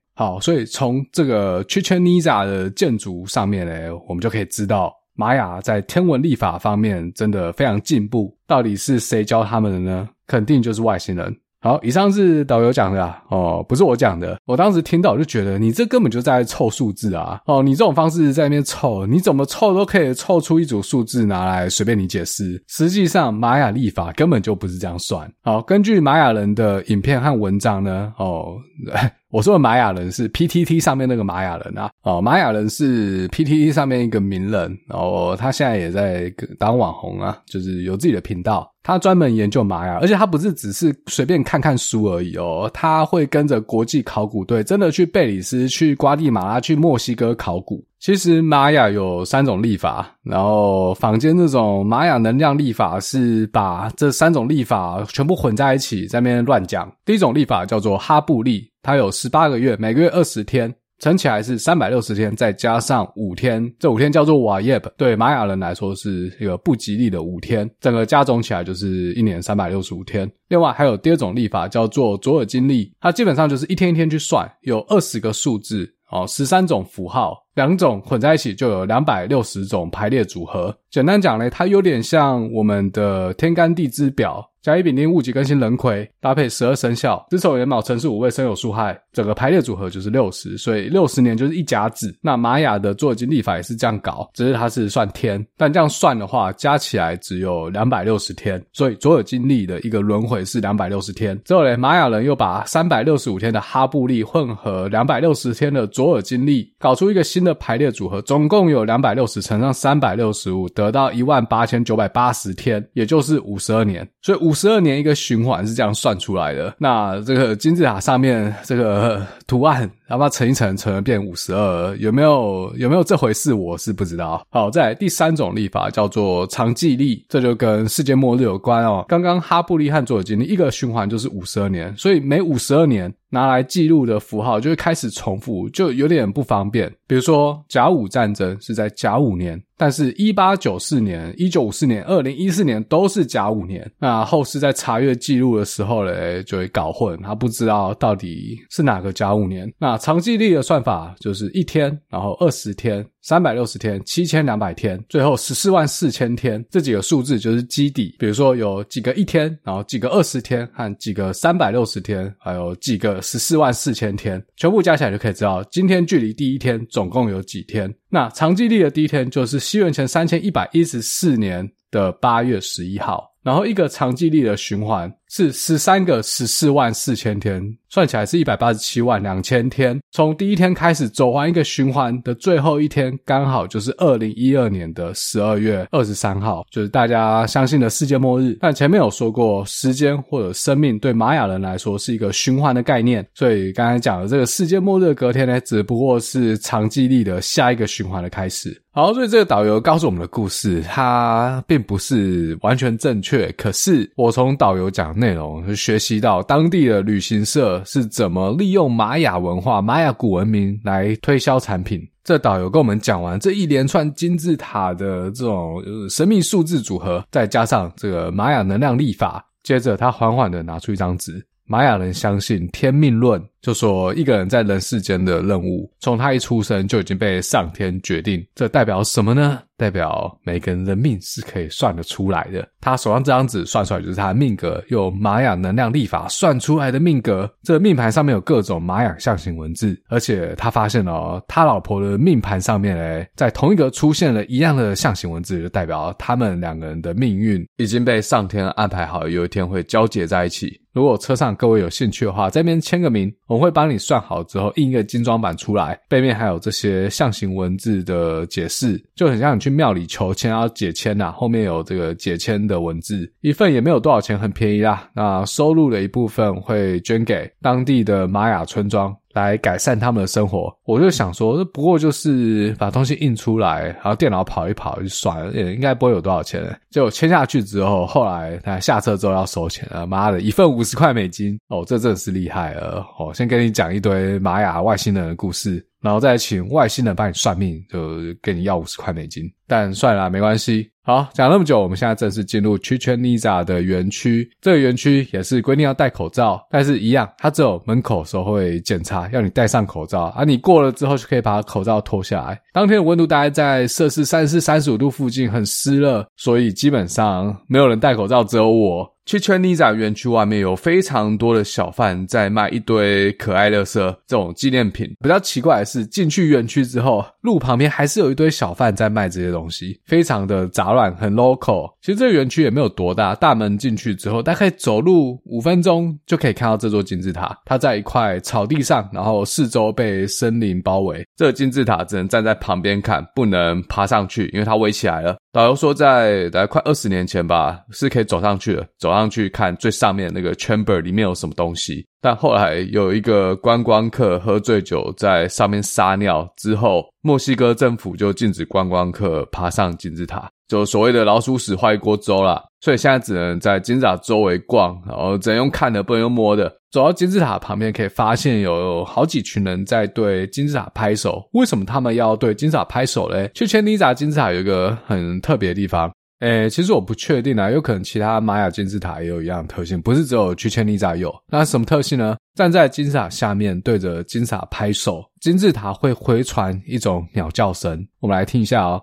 好，所以从这个 Chichen Itza 的建筑上面呢，我们就可以知道玛雅在天文历法方面真的非常进步。到底是谁教他们的呢？肯定就是外星人。好，以上是导游讲的啊，哦，不是我讲的。我当时听到我就觉得，你这根本就在凑数字啊！哦，你这种方式在那边凑，你怎么凑都可以凑出一组数字拿来随便你解释。实际上，玛雅历法根本就不是这样算。好，根据玛雅人的影片和文章呢，哦。<laughs> 我说的玛雅人是 PTT 上面那个玛雅人啊，哦，玛雅人是 PTT 上面一个名人，然后他现在也在当网红啊，就是有自己的频道，他专门研究玛雅，而且他不是只是随便看看书而已哦，他会跟着国际考古队真的去贝里斯、去瓜地马拉、去墨西哥考古。其实玛雅有三种历法，然后坊间这种玛雅能量历法是把这三种历法全部混在一起，在那边乱讲。第一种历法叫做哈布历，它有十八个月，每个月二十天，乘起来是三百六十天，再加上五天，这五天叫做瓦耶布，对玛雅人来说是一个不吉利的五天，整个加总起来就是一年三百六十五天。另外还有第二种历法叫做卓尔金历，它基本上就是一天一天去算，有二十个数字。哦，十三种符号，两种混在一起就有两百六十种排列组合。简单讲呢，它有点像我们的天干地支表。甲乙丙丁戊己庚辛壬癸搭配十二生肖，子丑寅卯辰巳午未申酉戌亥，整个排列组合就是六十，所以六十年就是一甲子。那玛雅的卓尔金历法也是这样搞，只是它是算天，但这样算的话，加起来只有两百六十天，所以卓尔金历的一个轮回是两百六十天。之后嘞，玛雅人又把三百六十五天的哈布历混合两百六十天的卓尔金历，搞出一个新的排列组合，总共有两百六十乘上三百六十五，得到一万八千九百八十天，也就是五十二年。所以五十二年一个循环是这样算出来的。那这个金字塔上面这个图案，要不要乘一乘，乘了变五十二？有没有有没有这回事？我是不知道。好，再来第三种历法叫做长纪历，这就跟世界末日有关哦。刚刚哈布利汉做的经历一个循环就是五十二年，所以每五十二年拿来记录的符号就会开始重复，就有点不方便。比如说甲午战争是在甲午年。但是，一八九四年、一九五四年、二零一四年都是甲午年。那后世在查阅记录的时候嘞，就会搞混，他不知道到底是哪个甲午年。那长纪历的算法就是一天，然后二十天。三百六十天，七千两百天，最后十四万四千天，这几个数字就是基底。比如说有几个一天，然后几个二十天，和几个三百六十天，还有几个十四万四千天，全部加起来就可以知道今天距离第一天总共有几天。那长纪历的第一天就是西元前三千一百一十四年的八月十一号。然后一个长纪历的循环是十三个十四万四千天，算起来是一百八十七万两千天。从第一天开始走完一个循环的最后一天，刚好就是二零一二年的十二月二十三号，就是大家相信的世界末日。但前面有说过，时间或者生命对玛雅人来说是一个循环的概念，所以刚才讲的这个世界末日的隔天呢，只不过是长纪历的下一个循环的开始。好，所以这个导游告诉我们的故事，它并不是完全正确。可是我从导游讲内容是学习到当地的旅行社是怎么利用玛雅文化、玛雅古文明来推销产品。这导游跟我们讲完这一连串金字塔的这种神秘数字组合，再加上这个玛雅能量历法，接着他缓缓的拿出一张纸。玛雅人相信天命论。就说一个人在人世间的任务，从他一出生就已经被上天决定。这代表什么呢？代表每个人的命是可以算得出来的。他手上这张纸算出来就是他的命格，用玛雅能量历法算出来的命格。这命盘上面有各种玛雅象形文字，而且他发现哦，他老婆的命盘上面诶，在同一个出现了一样的象形文字，就代表他们两个人的命运已经被上天安排好，有一天会交结在一起。如果车上各位有兴趣的话，在这边签个名。我会帮你算好之后印一个精装版出来，背面还有这些象形文字的解释，就很像你去庙里求签要解签呐，后面有这个解签的文字，一份也没有多少钱，很便宜啦。那收入的一部分会捐给当地的玛雅村庄。来改善他们的生活，我就想说，这不过就是把东西印出来，然后电脑跑一跑就算了，也应该不会有多少钱。结果签下去之后，后来他下车之后要收钱了，妈的，一份五十块美金哦，这真的是厉害了哦！先跟你讲一堆玛雅外星人的故事。然后再请外星人帮你算命，就给你要五十块美金。但算了，没关系。好，讲那么久，我们现在正式进入 c h i c h e n i z a 的园区。这个园区也是规定要戴口罩，但是一样，它只有门口时候会检查，要你戴上口罩。啊，你过了之后就可以把口罩脱下来。当天的温度大概在摄氏三十四、三十五度附近，很湿热，所以基本上没有人戴口罩，只有我。Chichen Itza 园区外面有非常多的小贩在卖一堆可爱乐色这种纪念品。比较奇怪的是，进去园区之后，路旁边还是有一堆小贩在卖这些东西，非常的杂乱，很 local。其实这个园区也没有多大，大门进去之后，大概走路五分钟就可以看到这座金字塔。它在一块草地上，然后四周被森林包围。这个金字塔只能站在旁边看，不能爬上去，因为它围起来了。导游说，在大概快二十年前吧，是可以走上去的，走上去看最上面那个 chamber 里面有什么东西。但后来有一个观光客喝醉酒在上面撒尿之后，墨西哥政府就禁止观光客爬上金字塔，就所谓的老鼠屎坏一锅粥啦。所以现在只能在金字塔周围逛，然后只能用看的，不能用摸的。走到金字塔旁边，可以发现有好几群人在对金字塔拍手。为什么他们要对金字塔拍手嘞？去千里达金字塔有一个很特别的地方，诶，其实我不确定啊，有可能其他玛雅金字塔也有一样特性，不是只有去千里达有。那什么特性呢？站在金字塔下面对着金字塔拍手，金字塔会回传一种鸟叫声。我们来听一下哦。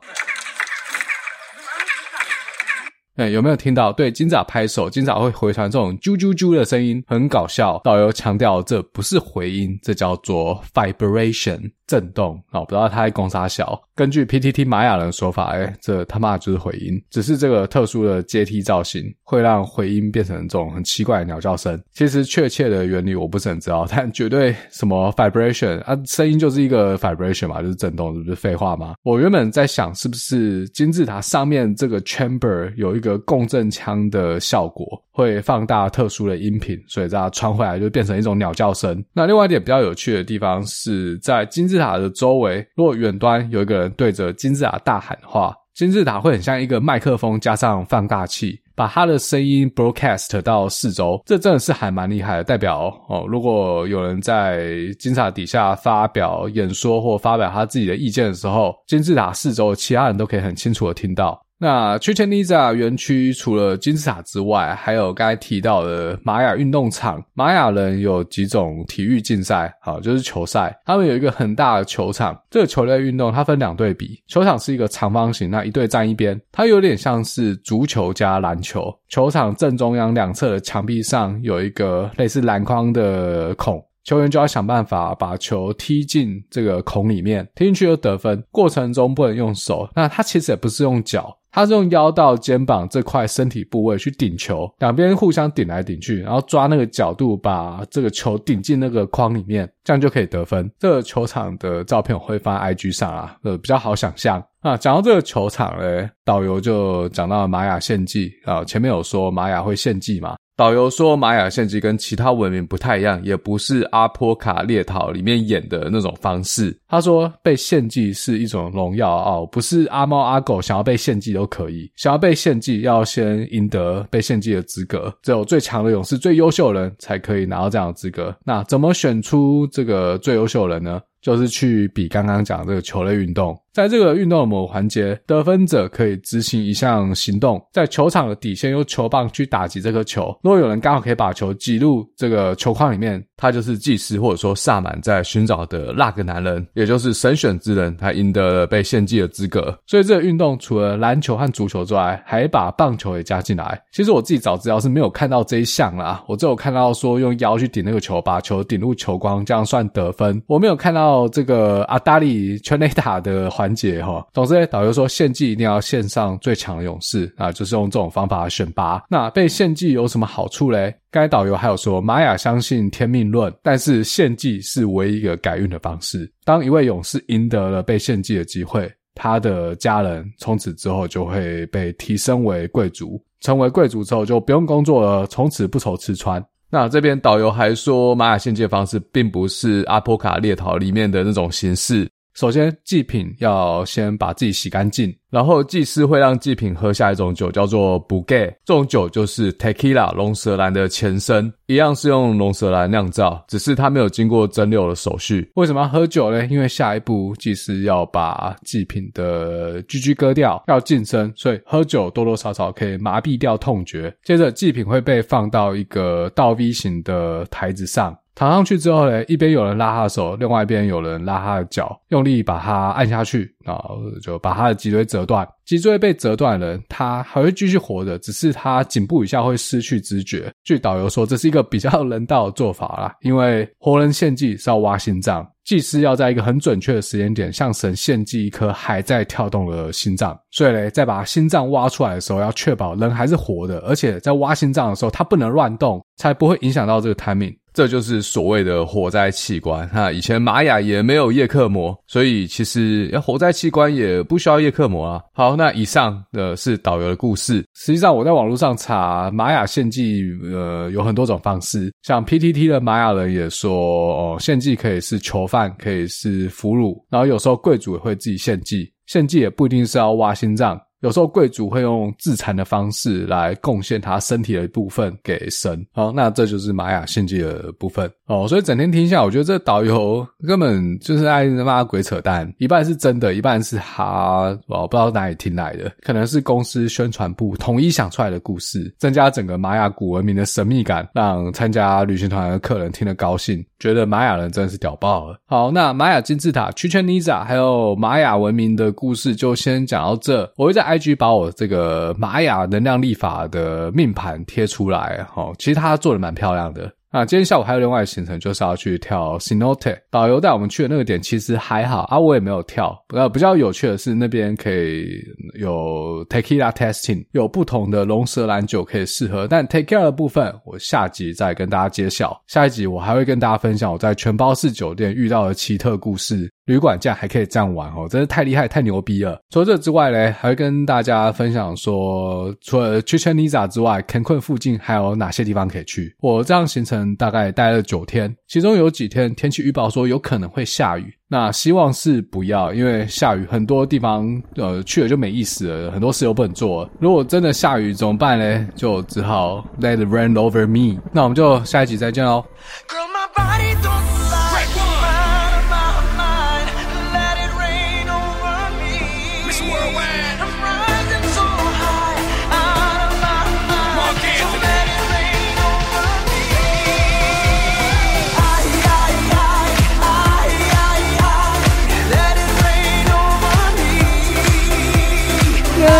哎，有没有听到？对，金字塔拍手，金字塔会回传这种啾啾啾的声音，很搞笑。导游强调，这不是回音，这叫做 vibration。震动啊，不知道他在攻杀小。根据 PTT 玛雅人的说法，哎，这他妈就是回音，只是这个特殊的阶梯造型会让回音变成这种很奇怪的鸟叫声。其实确切的原理我不是很知道，<laughs> 但绝对什么 vibration 啊，声音就是一个 vibration 嘛，就是震动，这不是废话吗？我原本在想，是不是金字塔上面这个 chamber 有一个共振腔的效果，会放大特殊的音频，所以这样传回来就变成一种鸟叫声。那另外一点比较有趣的地方是在金字塔塔的周围，如果远端有一个人对着金字塔大喊的话，金字塔会很像一个麦克风加上放大器，把他的声音 broadcast 到四周。这真的是还蛮厉害的，代表哦，如果有人在金字塔底下发表演说或发表他自己的意见的时候，金字塔四周其他人都可以很清楚的听到。那 Chichenza 园区除了金字塔之外，还有刚才提到的玛雅运动场。玛雅人有几种体育竞赛，好，就是球赛。他们有一个很大的球场，这个球类运动它分两队比。球场是一个长方形，那一队站一边，它有点像是足球加篮球。球场正中央两侧的墙壁上有一个类似篮筐的孔。球员就要想办法把球踢进这个孔里面，踢进去就得分。过程中不能用手，那他其实也不是用脚，他是用腰到肩膀这块身体部位去顶球，两边互相顶来顶去，然后抓那个角度，把这个球顶进那个框里面，这样就可以得分。这个球场的照片我会发 IG 上啊，呃，比较好想象。啊，讲到这个球场嘞，导游就讲到玛雅献祭啊，前面有说玛雅会献祭嘛。导游说，玛雅献祭跟其他文明不太一样，也不是阿波卡列岛里面演的那种方式。他说，被献祭是一种荣耀哦，不是阿猫阿狗想要被献祭都可以，想要被献祭要先赢得被献祭的资格，只有最强的勇士、最优秀的人才可以拿到这样的资格。那怎么选出这个最优秀的人呢？就是去比刚刚讲这个球类运动。在这个运动的某个环节，得分者可以执行一项行动，在球场的底线用球棒去打击这颗球。如果有人刚好可以把球击入这个球框里面，他就是祭司或者说萨满在寻找的那个男人，也就是神选之人，他赢得了被献祭的资格。所以这个运动除了篮球和足球之外，还把棒球也加进来。其实我自己找资料是没有看到这一项啦，我只有看到说用腰去顶那个球，把球顶入球框，这样算得分。我没有看到到这个阿达里全垒打的。环节哈，总之导游说献祭一定要献上最强的勇士啊，就是用这种方法选拔。那被献祭有什么好处嘞？该导游还有说，玛雅相信天命论，但是献祭是唯一一个改运的方式。当一位勇士赢得了被献祭的机会，他的家人从此之后就会被提升为贵族，成为贵族之后就不用工作了，从此不愁吃穿。那这边导游还说，玛雅献祭的方式并不是阿波卡列陶里面的那种形式。首先，祭品要先把自己洗干净，然后祭司会让祭品喝下一种酒，叫做布盖。这种酒就是 Tequila 龙舌兰的前身，一样是用龙舌兰酿造，只是它没有经过蒸馏的手续。为什么要喝酒呢？因为下一步祭司要把祭品的居居割掉，要净身，所以喝酒多多少少可以麻痹掉痛觉。接着，祭品会被放到一个倒 V 型的台子上。躺上去之后呢，一边有人拉他的手，另外一边有人拉他的脚，用力把他按下去，然后就把他的脊椎折断。脊椎被折断的人，他还会继续活着，只是他颈部以下会失去知觉。据导游说，这是一个比较人道的做法啦，因为活人献祭是要挖心脏，祭司要在一个很准确的时间点向神献祭一颗还在跳动的心脏，所以呢，在把心脏挖出来的时候，要确保人还是活的，而且在挖心脏的时候，他不能乱动，才不会影响到这个 timing。这就是所谓的活摘器官哈。以前玛雅也没有叶克膜，所以其实要活摘器官也不需要叶克膜啊。好，那以上的是导游的故事。实际上我在网络上查玛雅献祭，呃，有很多种方式。像 PTT 的玛雅人也说，哦，献祭可以是囚犯，可以是俘虏，然后有时候贵族也会自己献祭。献祭也不一定是要挖心脏。有时候贵族会用自残的方式来贡献他身体的一部分给神，好，那这就是玛雅献祭的部分。哦。所以整天听下来，我觉得这导游根本就是爱他妈鬼扯淡，一半是真的，一半是他我不知道哪里听来的，可能是公司宣传部统一想出来的故事，增加整个玛雅古文明的神秘感，让参加旅行团的客人听得高兴，觉得玛雅人真的是屌爆了。好，那玛雅金字塔、奇泉尼萨还有玛雅文明的故事就先讲到这，我会在。IG 把我这个玛雅能量历法的命盘贴出来，哦，其实它做的蛮漂亮的。那，今天下午还有另外的行程，就是要去跳 Cenote。导游带我们去的那个点其实还好啊，我也没有跳。不过比较有趣的是，那边可以有 tequila testing，有不同的龙舌兰酒可以试喝。但 Take care 的部分，我下集再跟大家揭晓。下一集我还会跟大家分享我在全包式酒店遇到的奇特故事。旅馆这样还可以这样玩哦，真是太厉害、太牛逼了。除了这之外呢，还会跟大家分享说，除了 Chichen Itza 之外，Cancun 附近还有哪些地方可以去。我这样行程大概待了九天，其中有几天天气预报说有可能会下雨，那希望是不要，因为下雨很多地方呃去了就没意思了，很多事又不能做。如果真的下雨怎么办呢？就只好 Let it rain over me。那我们就下一集再见喽。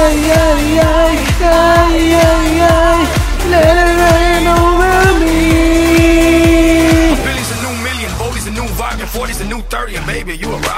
ay, ay, ay, ay, ay, ay, let it rain over me. Billy's a new million, 40's a new vibe, and 40's a new 30, and baby, you a rock.